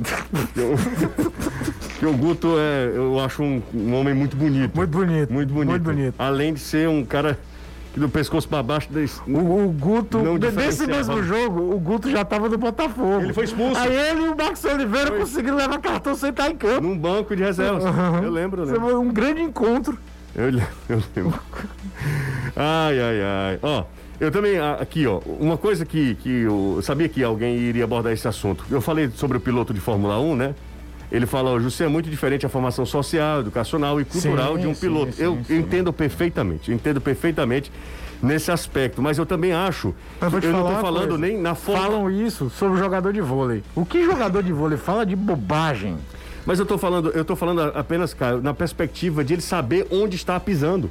Porque o Guto é, eu acho um, um homem muito bonito. Muito bonito. Muito bonito. Muito bonito. Além de ser um cara que do pescoço para baixo. des- O, o Guto, desse diferenciava. mesmo jogo, o Guto já tava no Botafogo. Ele foi expulso. Aí ele e o Marcos Oliveira conseguiram levar cartão sem estar em campo. Num banco de reservas. Eu lembro, eu lembro. foi um grande encontro. Eu, eu lembro. Ai, ai, ai. Ó, eu também, aqui, ó, uma coisa que, que eu sabia que alguém iria abordar esse assunto. Eu falei sobre o piloto de Fórmula 1, né? Ele fala, ó, José, é muito diferente a formação social, educacional e cultural Sim, de um piloto. sim, eu sim. entendo perfeitamente, eu entendo perfeitamente nesse aspecto, mas eu também acho, Mas eu não uma falando nem na forma, Falam isso sobre o jogador de vôlei. O que jogador de vôlei fala de bobagem? mas eu tô falando, eu tô falando apenas, Caio, na perspectiva de ele saber onde está pisando.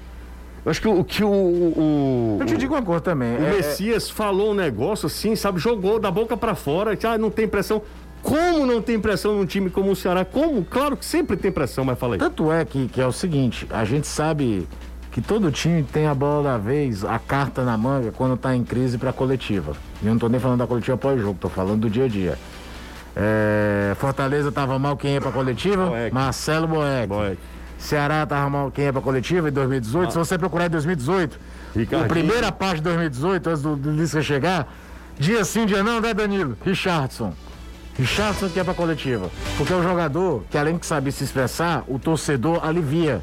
Eu acho que o que o, o, Eu te digo uma coisa também. O é- Messias falou um negócio assim, sabe? Jogou da boca pra fora, ah, não tem pressão. Como não tem pressão num time como o Ceará? Como? Claro que sempre tem pressão, mas fala aí. Tanto é que, que é o seguinte, a gente sabe que todo time tem a bola da vez, a carta na manga, quando tá em crise pra coletiva. E eu não tô nem falando da coletiva pós-jogo, tô falando do dia a dia. É, Fortaleza tava mal quem ia pra coletiva? Boeck. Marcelo Boeck. Boeck. Ceará tava mal quem ia pra coletiva em 2018? Se você procurar em 2018, Ricardinho. a primeira parte de 2018, antes do, do Lisca chegar, dia sim, dia não, né, Danilo? Richardson. Richardson que é pra coletiva. Porque é um jogador que, além de saber se expressar, o torcedor alivia.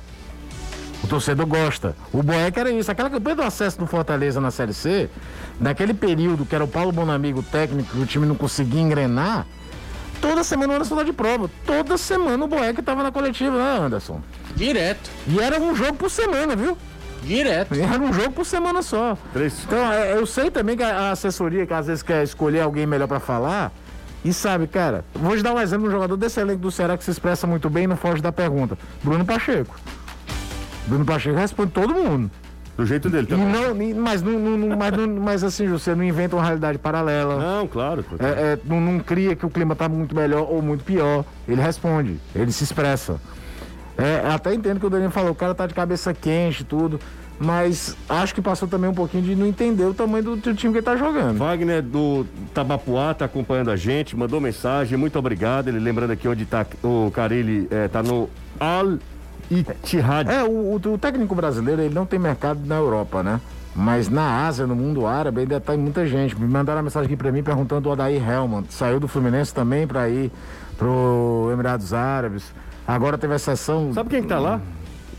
O torcedor gosta. O Boeck era isso. Aquela campanha do acesso do Fortaleza na Série C, naquele período que era o Paulo Bonamigo técnico, que o time não conseguia engrenar, toda semana o Anderson de prova. Toda semana o Boeck tava na coletiva, né, Anderson? Direto, E era um jogo por semana, viu? direto. Era um jogo por semana só. Três. Então, é, eu sei também que a a assessoria, que às vezes quer escolher alguém melhor pra falar, e sabe, cara, vou te dar um exemplo de um jogador desse elenco do Ceará que se expressa muito bem e não foge da pergunta. Bruno Pacheco. Bruno Pacheco responde todo mundo. Do jeito dele E também. não, e- mas, não, não- não- mas, não- mas assim, você não inventa uma realidade paralela. Não, claro. É, é, não, não cria que o clima tá muito melhor ou muito pior. Ele responde, ele se expressa. É, até entendo que o Danilo falou, o cara tá de cabeça quente e tudo. Mas acho que passou também um pouquinho de não entender o tamanho do, do time que ele tá jogando. Wagner do Tabapuá tá acompanhando a gente, mandou mensagem, muito obrigado. Ele lembrando aqui onde tá o Carilli, é, tá no Al Ittihad. É, o, o- o técnico brasileiro, ele não tem mercado na Europa, né? Mas na Ásia, no mundo árabe, ainda tá muita gente. Me mandaram uma mensagem aqui pra mim perguntando o Adair Helman. Saiu do Fluminense também pra ir pro Emirados Árabes. Agora teve a sessão. Sabe quem que tá lá?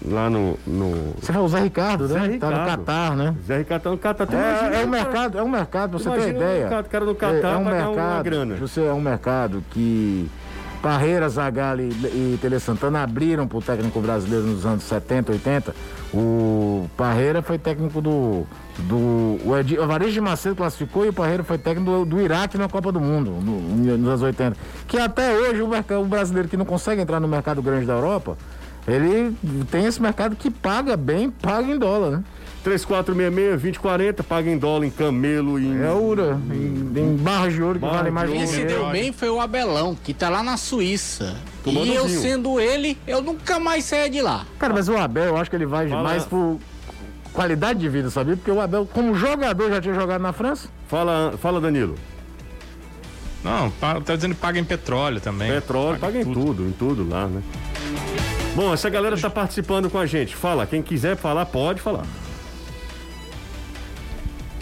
Lá no. no... Você falou o Zé Ricardo, né? Zé Tá no Ricardo. Catar, né? Zé Ricardo tá no Catar. É, é um mercado, é um mercado, pra você ter Imagina ideia. o cara do Catar é, é um mercado. Você é um mercado que Parreira, Zagalli e Tele Santana abriram pro técnico brasileiro nos anos 70, 80. O Parreira foi técnico do. do o, Edi, o Varejo de Macedo classificou e o Parreira foi técnico do, do Iraque na Copa do Mundo, no- nos anos 80. Que até hoje o, mercado, o brasileiro que não consegue entrar no mercado grande da Europa, ele tem esse mercado que paga bem, paga em dólar, né? 3466-2040, paga em dólar, em camelo, em. É ouro, em, em barras de ouro que Barra vale de mais ouro. Quem se dinheiro. deu bem foi o Abelão, que tá lá na Suíça. Tomando e eu vinho. sendo ele, eu nunca mais saia de lá. Cara, mas o Abel, eu acho que ele vai Fala. mais por qualidade de vida, sabia? Porque o Abel, como jogador, já tinha jogado na França. Fala, fala Danilo. Não, tá dizendo que paga em petróleo também. Petróleo, paga em tudo, em tudo lá, né? Bom, essa galera tá participando com a gente. Fala, quem quiser falar, pode falar.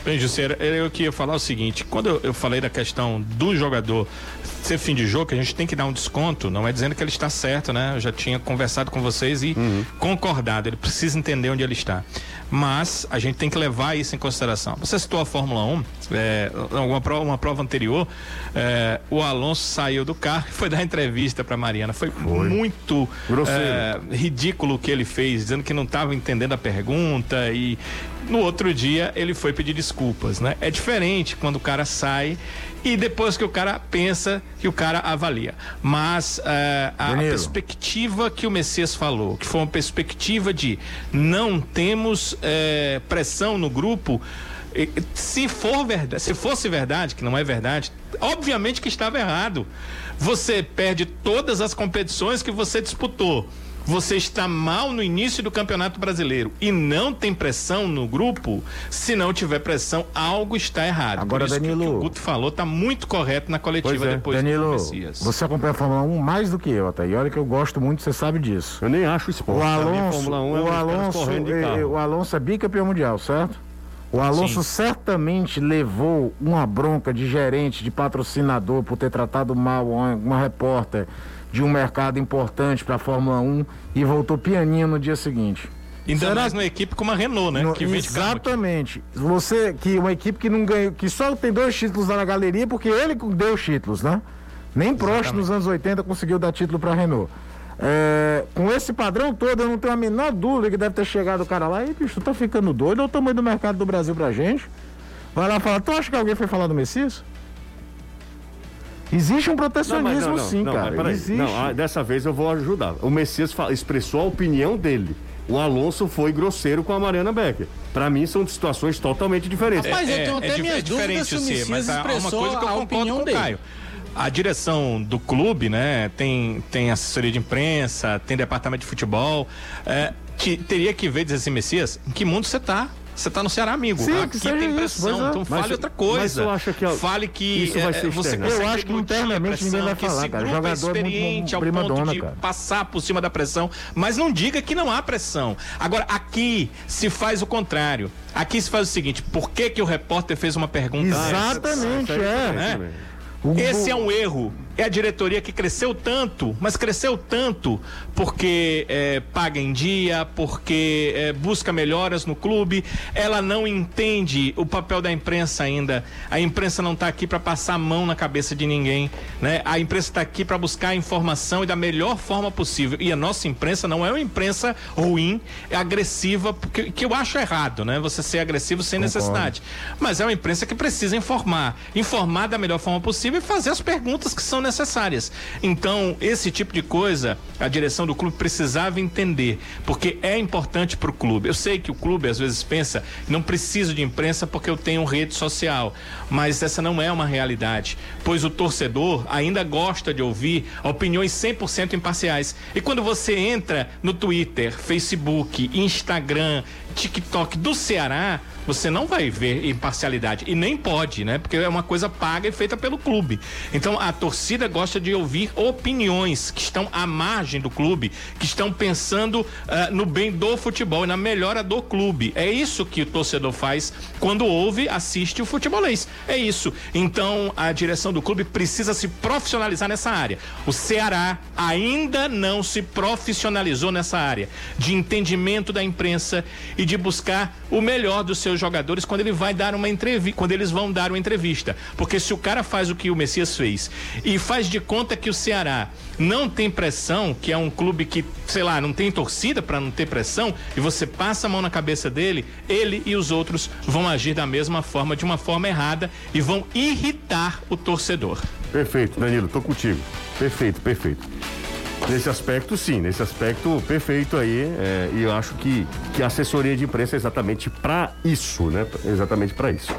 Bem, Jusceira, eu queria falar o seguinte: quando eu, eu falei da questão do jogador ser fim de jogo, que a gente tem que dar um desconto, não é dizendo que ele está certo, né? Eu já tinha conversado com vocês e concordado, ele precisa entender onde ele está. Mas a gente tem que levar isso em consideração. Você citou a Fórmula 1, é, uma, prova, uma prova anterior, é, o Alonso saiu do carro e foi dar entrevista para Mariana. Foi, muito Grosseiro. é, ridículo o que ele fez, dizendo que não estava entendendo a pergunta e no outro dia ele foi pedir desculpas, né? É diferente quando o cara sai e depois que o cara pensa que o cara avalia. Mas é, a perspectiva que o Messias falou, que foi uma perspectiva de não temos é, pressão no grupo. Se for verdade, se fosse verdade, que não é verdade, obviamente que estava errado. Você perde todas as competições que você disputou. Você está mal no início do Campeonato Brasileiro e não tem pressão no grupo, se não tiver pressão, algo está errado. Agora, Por isso que o que Danilo- o Guto falou está muito correto na coletiva Pois é. depois do Danilo, Messias. você acompanha a Fórmula 1 mais do que eu, até. E olha que eu gosto muito, você sabe disso. Eu nem acho esporte. O mim, Alonso, 1 é o caras Alonso, de eh, o Alonso é bicampeão mundial, certo? O Alonso certamente levou uma bronca de gerente, de patrocinador por ter tratado mal uma, uma repórter de um mercado importante para a Fórmula 1 e voltou pianinho no dia seguinte. Ainda Será mais numa equipe como a Renault, né? No- que exatamente. Você que uma equipe que não ganhou, que só tem dois títulos lá na galeria porque ele deu os títulos, né? Nem Prost nos anos 80 conseguiu dar título para Renault. É, com esse padrão todo, eu não tenho a menor dúvida que deve ter chegado o cara lá e, bicho, tu tá ficando doido? Olha o tamanho do mercado do Brasil pra gente. Vai lá falar, tu acha que alguém foi falar do Messias? Existe um mas protecionismo não, não, sim, não, cara. mas peraí. Existe. Não, ah, dessa vez eu vou ajudar. O Messias expressou a opinião dele. O Alonso foi grosseiro com a Mariana Becker. Pra mim são situações totalmente diferentes. Rapaz, eu tenho até dif- minhas dúvidas se o sim, Messias mas há uma expressou coisa que eu a concordo opinião com o dele. Caio. A direção do clube, né, tem, tem assessoria de imprensa, tem departamento de futebol, é, que teria que ver, dizer assim, Messias, em que mundo você tá? Você tá no Ceará, amigo. Sim, que Aqui tem isso, pressão, pois é. então Mas- fale outra coisa. mas eu acho que a- Fale que isso vai é, ser você Eu acho que internamente ninguém vai pressão, falar, cara. Jogador é é muito experiente ao ponto dona, de cara. passar por cima da pressão, mas não diga que não há pressão. Agora, aqui se faz o contrário. Aqui se faz o seguinte: por que, que o repórter fez uma pergunta? Exatamente, Isso é. né? Esse é um erro. É a diretoria que cresceu tanto, mas cresceu tanto porque é, paga em dia, porque é, busca melhoras no clube. Ela não entende o papel da imprensa ainda. A imprensa não está aqui para passar a mão na cabeça de ninguém, né? A imprensa está aqui para buscar a informação e da melhor forma possível. E a nossa imprensa não é uma imprensa ruim, é agressiva, porque, que eu acho errado, né? Você ser agressivo sem Concordo. necessidade. Mas é uma imprensa que precisa informar, informar da melhor forma possível e fazer as perguntas que são necessárias. Então, esse tipo de coisa, a direção do clube precisava entender, porque é importante para o clube. Eu sei que o clube às vezes pensa, não preciso de imprensa porque eu tenho rede social, mas essa não é uma realidade, pois o torcedor ainda gosta de ouvir opiniões 100% imparciais. E quando você entra no Twitter, Facebook, Instagram, TikTok do Ceará, você não vai ver imparcialidade e nem pode, né? Porque é uma coisa paga e feita pelo clube. Então a torcida gosta de ouvir opiniões que estão à margem do clube, que estão pensando ah, no bem do futebol e na melhora do clube. É isso que o torcedor faz quando ouve, assiste o futebolês. É isso. Então a direção do clube precisa se profissionalizar nessa área. O Ceará ainda não se profissionalizou nessa área de entendimento da imprensa e de buscar o melhor dos seus jogadores quando ele vai dar uma entrevista, quando eles vão dar uma entrevista. Porque se o cara faz o que o Messias fez e faz de conta que o Ceará não tem pressão, que é um clube que, sei lá, não tem torcida para não ter pressão, e você passa a mão na cabeça dele, ele e os outros vão agir da mesma forma, de uma forma errada e vão irritar o torcedor. Perfeito, Danilo, tô contigo. Perfeito, perfeito. Nesse aspecto, sim, nesse aspecto, perfeito aí. é, e eu acho que, que a assessoria de imprensa é exatamente para isso, né? Exatamente para isso.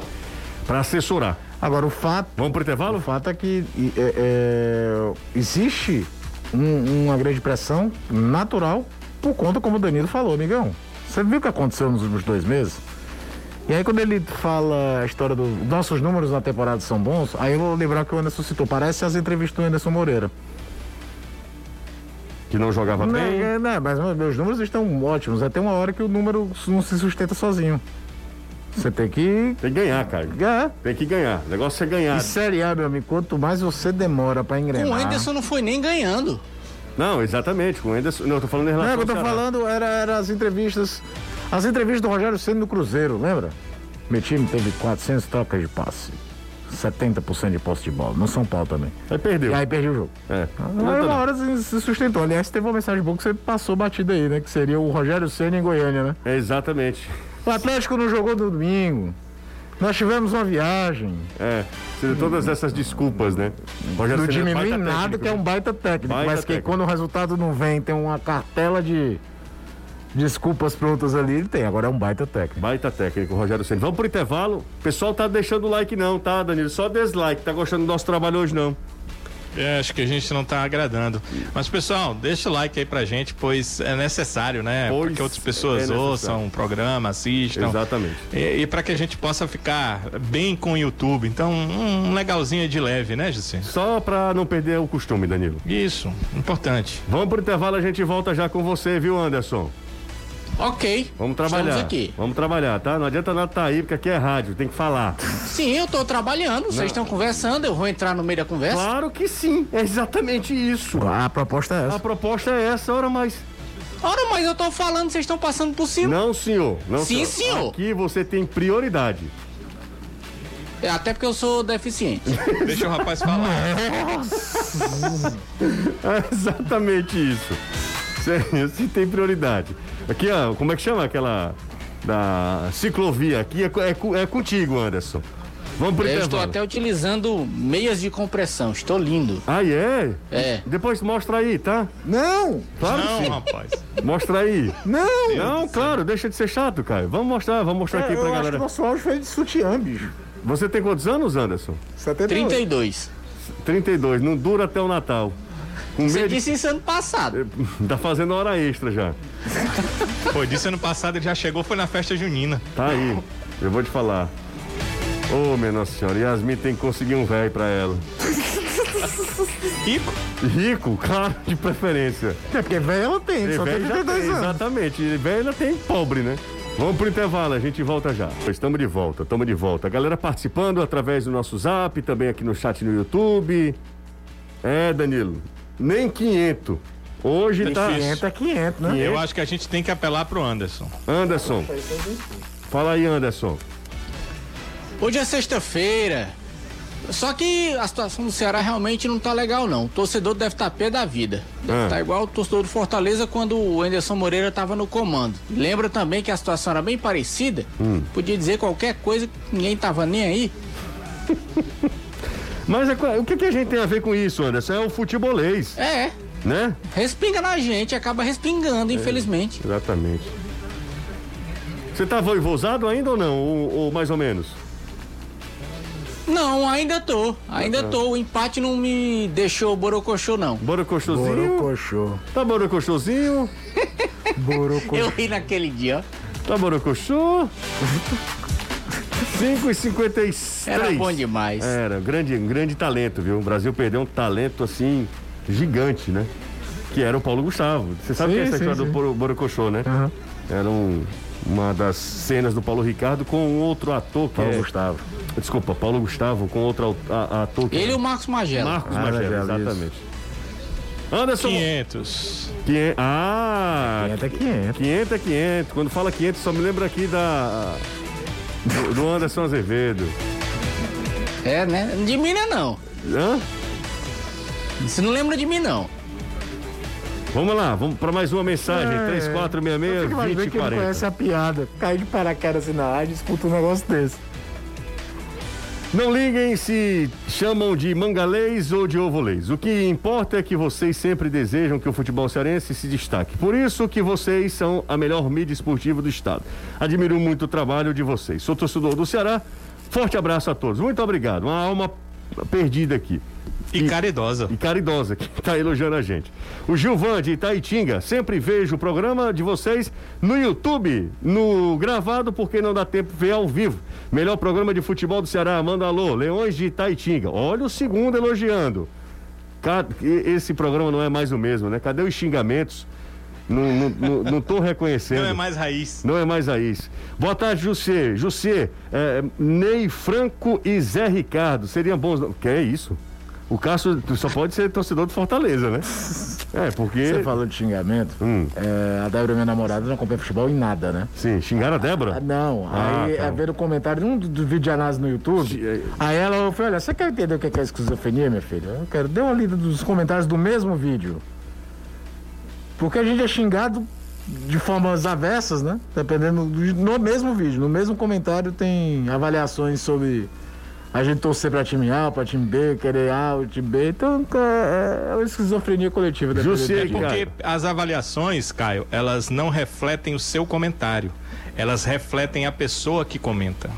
Para assessorar. Agora, o fato. Vamos pro intervalo? O fato é que é, é, existe um- uma grande pressão natural por conta, como o Danilo falou, amigão. Você viu o que aconteceu nos últimos dois meses? E aí, quando ele fala a história dos nossos números na temporada são bons, aí eu vou lembrar que o Anderson citou. Parece as entrevistas do Anderson Moreira. Que não jogava Não, bem. é, não, mas meus números estão ótimos. Até uma hora que o número não se sustenta sozinho. Você tem que Tem que ganhar, cara. ganhar. Tem que ganhar. O negócio é ganhar. E Série A, meu amigo, quanto mais você demora pra engrenar... Com o Anderson não foi nem ganhando. Não, exatamente. Com o Anderson. Não, eu tô falando em Não, relação que eu tô falando era, era as entrevistas. As entrevistas do Rogério Ceni no Cruzeiro, lembra? Meu time teve 400 trocas de passe. 70% de posse de bola. No São Paulo também. Aí perdeu. E aí perdi o jogo. É. Aí uma hora se sustentou. Aliás, teve uma mensagem boa que você passou batida aí, né? Que seria o Rogério Ceni em Goiânia, né? É, exatamente. O Atlético não jogou no domingo. Nós tivemos uma viagem. É. Todas essas desculpas, né? Rogério Não é diminui baita nada técnico, que é né? um baita técnico. Baita mas que técnico. quando o resultado não vem, tem uma cartela de desculpas prontas ali, ele tem. Agora é um baita técnico. Baita técnico, Rogério Ceni. Vamos pro intervalo. O pessoal tá deixando o like não, tá, Danilo? Só dislike. Tá gostando do nosso trabalho hoje, não. É, acho que a gente não tá agradando. Mas, pessoal, deixa o like aí pra gente, pois é necessário, né? Pois Porque outras é pessoas necessário. ouçam o programa, assistam. Exatamente. E, e para que a gente possa ficar bem com o YouTube. Então, um legalzinho de leve, né, Jussi? Só pra não perder o costume, Danilo. Isso, importante. Vamos pro intervalo, a gente volta já com você, viu, Anderson? Ok. Vamos trabalhar. Estamos aqui. Vamos trabalhar, tá? Não adianta nada tá aí, porque aqui é rádio, tem que falar. Sim, eu tô trabalhando. Vocês estão conversando, eu vou entrar no meio da conversa. Claro que sim, é exatamente isso. A proposta é A essa. proposta é essa, ora mais. Ora, mas eu tô falando, vocês estão passando por cima. Não, senhor. Não, Sim, senhor. Aqui você tem prioridade. É, Até porque eu sou deficiente. Deixa o rapaz falar. É exatamente isso. Você tem prioridade. Aqui, ó, como é que chama aquela da ciclovia? Aqui é, é, é contigo, Anderson. Vamos pro eu estou até utilizando meias de compressão. Estou lindo. Ah, é? É. Depois mostra aí, tá? Não! Claro Não, sim. rapaz. Mostra aí. Não! Não, claro, deixa de ser chato, Caio. Vamos mostrar, vamos mostrar aqui É, pra eu acho que galera. o nosso áudio foi de sutiã, bicho. Você tem quantos anos, Anderson? 78. 32. 32, não dura até o Natal. Com Você medo disse isso ano passado. Tá fazendo hora extra já. Pô, disse ano passado ele já chegou, foi na festa junina. Tá aí. Eu vou te falar. Ô, minha Nossa Senhora, Yasmin tem que conseguir um velho pra ela. Rico. Rico, claro, de preferência. É porque velho ela tem, E só tem velho já 32 tem, anos. exatamente. Velho ainda tem pobre, né? Vamos pro intervalo, a gente volta já. Estamos de volta, estamos de volta. A galera participando através do nosso zap, também aqui no chat no YouTube. É, Danilo. Nem 500. Hoje tá. 500 é 500, né? Eu acho que a gente tem que apelar pro Anderson. Anderson. Fala aí, Anderson. Hoje é sexta-feira. Só que a situação do Ceará realmente não tá legal, não. O torcedor deve estar pé da vida. Deve Ah. tá igual o torcedor do Fortaleza quando o Anderson Moreira tava no comando. Lembra também que a situação era bem parecida? Podia dizer qualquer coisa que ninguém tava nem aí. Mas é o que, que a gente tem a ver com isso, Anderson? É o futebolês, É, né? respinga na gente, acaba respingando, infelizmente. Exatamente. Você tá voivosado ainda ou não? Ou, ou mais ou menos? Não, ainda tô. Ainda tô. O empate não me deixou borocochô, não. Borocochozinho? Borocochô. Tá borocochozinho? Borocochô. Eu ri naquele dia, ó. Tá borocochô? 5 e 53 Era bom demais. Era, grande, grande talento, viu? O Brasil perdeu um talento, assim, gigante, né? Que era o Paulo Gustavo. Você sabe Sim, que é essa sim, história sim. do Boro- Borocochô, né? Aham. Era um- uma das cenas do Paulo Ricardo com um outro ator que Paulo é... Gustavo. Desculpa, Paulo Gustavo com outro ator que Ele e é... o Marcos Magela. Marcos Ah, Magela, Magela, isso. exatamente. Anderson... 500. Quinhe- Ah, 500 é 500. 500 é 500. Quando fala 500, só me lembra aqui da... Do, do Anderson Azevedo. É, né? De mim não é não. Hã? Você não lembra de mim, não. Vamos lá, vamos para mais uma mensagem. É. 3466 Fica mais bem que ele 2040. conhece a piada. Cair de paraquedas assim na rádio e escuta um negócio desse. Não liguem se chamam de mangalês ou de ovolês. O que importa é que vocês sempre desejam que o futebol cearense se destaque. Por isso que vocês são a melhor mídia esportiva do estado. Admiro muito o trabalho de vocês. Sou torcedor do Ceará. Forte abraço a todos. Muito obrigado. Uma alma perdida aqui. E caridosa. E caridosa, que está elogiando a gente. O Gilvan de Itaitinga, sempre vejo o programa de vocês no YouTube, no gravado, porque não dá tempo de ver ao vivo. Melhor programa de futebol do Ceará, manda alô, Leões de Itaitinga. Olha o segundo elogiando. E- Esse programa não é mais o mesmo, né? Cadê os xingamentos? Não, não, não, não tô reconhecendo. Não é mais raiz. Não é mais isso. Boa tarde, Jussê. Jussê, é, Ney Franco e Zé Ricardo. Seriam bons. Que é isso? O Cássio só pode ser torcedor do Fortaleza, né? É, porque. Você falou de xingamento. Hum. É, a Débora, minha namorada, não acompanha futebol em nada, né? Sim, xingaram a Ah, Débora? não, Ah, aí tá. é ver o comentário de um do, do vídeo de análise no YouTube. Sim, é- Aí ela falou: Olha, você quer entender o que é esquizofrenia, minha filha? Eu quero. Dê uma lida dos comentários do mesmo vídeo. Porque a gente é xingado de formas avessas, né? Dependendo do, no mesmo vídeo, no mesmo comentário tem avaliações sobre a gente torcer pra time A, pra time B, querer A, o time B. Então é, é uma esquizofrenia coletiva. Jussier, do É porque as avaliações, Caio, elas não refletem o seu comentário. Elas refletem a pessoa que comenta.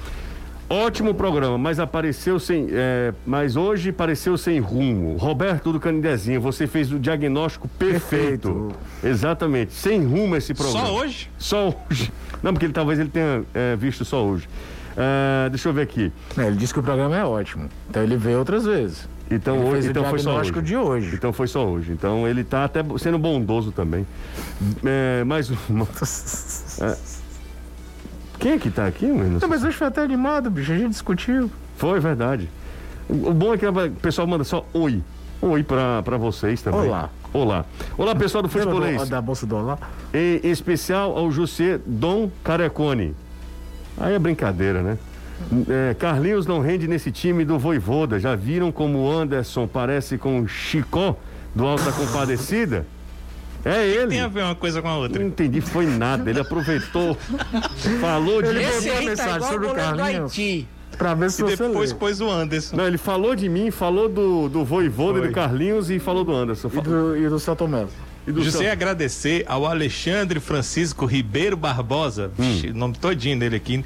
Ótimo programa, mas apareceu sem. é, mas hoje pareceu sem rumo. Roberto do Canidezinho, você fez o diagnóstico perfeito. Perfeito. Exatamente. Sem rumo esse programa. Só hoje? Só hoje. Não, porque ele, talvez ele tenha é, visto só hoje. É, deixa eu ver aqui. É, ele disse que o programa é ótimo. Então ele veio outras vezes. Então, Ele hoje, então foi só hoje. de hoje. Então foi só hoje. Então ele tá até sendo bondoso também. É, mais uma. É. Quem é que tá aqui? Não, mas hoje foi até animado, bicho. A gente discutiu. Foi verdade. O bom é que o pessoal manda só oi. Oi pra, pra vocês também. Olá. Olá. Olá, pessoal do- Futebolês. da bolsa do Olá? Em especial ao José Dom Carecone. Aí é brincadeira, né? É, Carlinhos não rende nesse time do Voivoda. Já viram como o Anderson parece com o Chicó do Alta Compadecida? É ele. Tem a ver uma coisa com a Não outra. entendi, foi nada. Ele aproveitou, falou de. Ele Esse botou a aí tá mensagem igual o sobre o Carlinhos. Haiti. Pra ver se E você depois lê. pôs o Anderson. Não, ele falou de mim, falou do, do Voivoda e do Carlinhos e falou do Anderson. E do, e do. E do José seu- agradecer ao Alexandre Francisco Ribeiro Barbosa, Hum. vixe, o nome todinho dele aqui,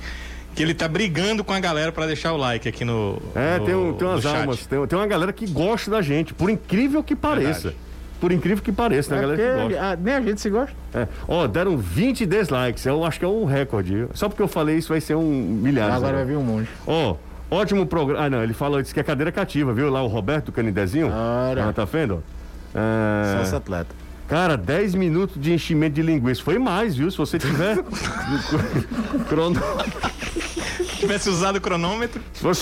que ele tá brigando com a galera pra deixar o like aqui no. É, no- tem, um- tem umas almas, tem, tem uma galera que gosta da gente, por incrível que pareça. Verdade. Por incrível que pareça, tem É galera que gosta. ah, nem a gente se gosta. É. Ó, deram 20 dislikes, eu acho que é um recorde. Só porque eu falei isso vai ser um milhares. Agora vai né? vir um monte. Ó, ótimo programa. Ah, não, ele falou, disse que é cadeira cativa, viu? Lá o Roberto Canidezinho. Ora. Ah, tá vendo? É... Só esse atleta. Cara, 10 minutos de enchimento de linguiça. Foi mais, viu? Se você tiver. crono... Se tivesse usado o cronômetro, Se fosse.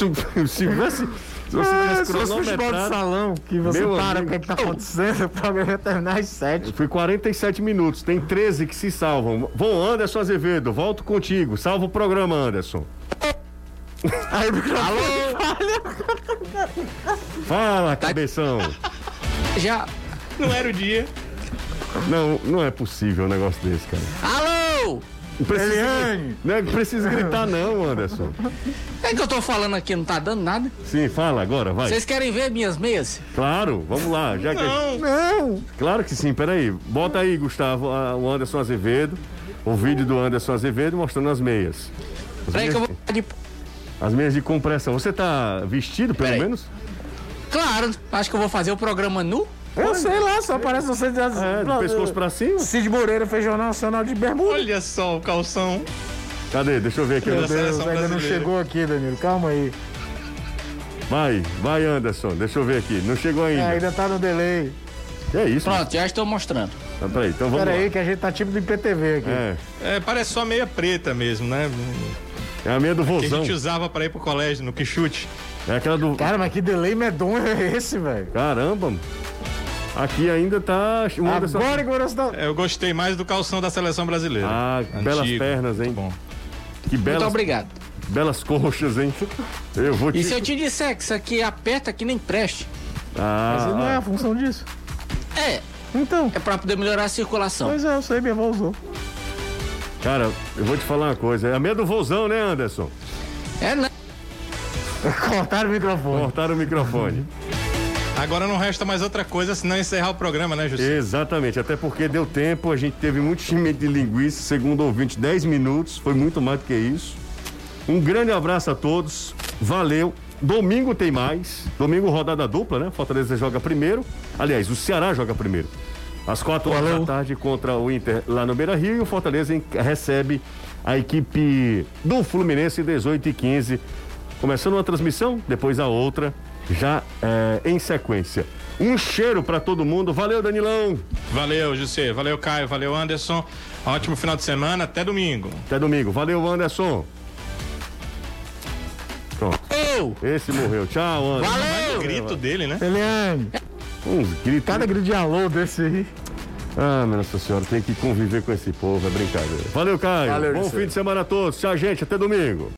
Se tivesse. Se você Ah, tivesse se fosse futebol de salão, que você Meu para amigo. o que, é que tá acontecendo, o programa ia terminar às sete. Foi 47 minutos, tem 13 que se salvam. Bom, Anderson Azevedo, volto contigo. Salva o programa, Anderson. Aí o microfone Fala, cabeção. Já. Não era o dia. Não, não é possível um negócio desse, cara. Alô! Não precisa, Eliane. não é precisa gritar, não, Anderson. É que eu tô falando aqui, não tá dando nada. Sim, fala agora, vai. Vocês querem ver minhas meias? Claro, vamos lá. Já que... Não. Não! Claro que sim, peraí. Bota aí, Gustavo, a- o Anderson Azevedo. O vídeo do Anderson Azevedo mostrando as meias. As Peraí que meias, eu vou. de- as meias de compressão. Você tá vestido, pelo Peraí. menos? Claro, acho que eu vou fazer o programa nu. Eu sei lá, só parece você É, do pescoço pra cima. Cid Moreira fez Jornal Nacional de Bermuda. Olha só o calção. Cadê? Deixa eu ver aqui. Meu Deus, ainda não chegou aqui, Danilo. Calma aí. Vai, vai, Anderson. Deixa eu ver aqui. Não chegou É, ainda. ainda tá no delay. É isso. Pronto, já estou mostrando. Então, peraí, então vamos Pera lá. aí, que a gente tá tipo do IPTV aqui. É, É, parece só meia preta mesmo, né? é a meia do Que a vozão. gente usava pra ir pro colégio, no que chute. É aquela do... Cara, mas que delay medonho é esse, velho? Caramba. mano. Aqui ainda tá... Anderson... Agora tá... É, Eu gostei mais do calção da seleção brasileira. Ah, belas pernas, hein? Muito bom. Que Muito belas, obrigado. belas coxas, hein? Eu vou te... E se eu te disser que isso aqui aperta que nem preste? Mas não é Ah, a função disso. É, Então, é pra poder melhorar a circulação. pois é, eu sei, minha avó usou. cara, eu vou te falar uma coisa. É a meia do vozão, né, Anderson? É, né? Cortaram o microfone. Cortaram o microfone. Agora não resta mais outra coisa senão encerrar o programa, né, José? Exatamente, até porque deu tempo, a gente teve muito time de linguiça, segundo ouvinte, 10 minutos, foi muito mais do que isso. Um grande abraço a todos, valeu. Domingo tem mais, domingo rodada dupla, né? Fortaleza joga primeiro, aliás, o Ceará joga primeiro. Às 4 horas da tarde contra o Inter lá no Beira Rio e o Fortaleza recebe a equipe do Fluminense 18 e 15. Começando uma transmissão, depois a outra, já é, em sequência. Um cheiro para todo mundo. Valeu, Danilão. Valeu, José. Valeu, Caio. Valeu, Anderson. Ótimo final de semana. Até domingo. Até domingo. Valeu, Anderson. Pronto. Eu! Esse morreu. Tchau, Anderson. Mas o grito dele, né? Eliane, Uns gritos. cada grito de alô desse aí. Ah, minha Nossa Senhora, tem que conviver com esse povo, é brincadeira. Valeu, Caio. Valeu, Bom José. fim de semana a todos. Tchau, gente. Até domingo.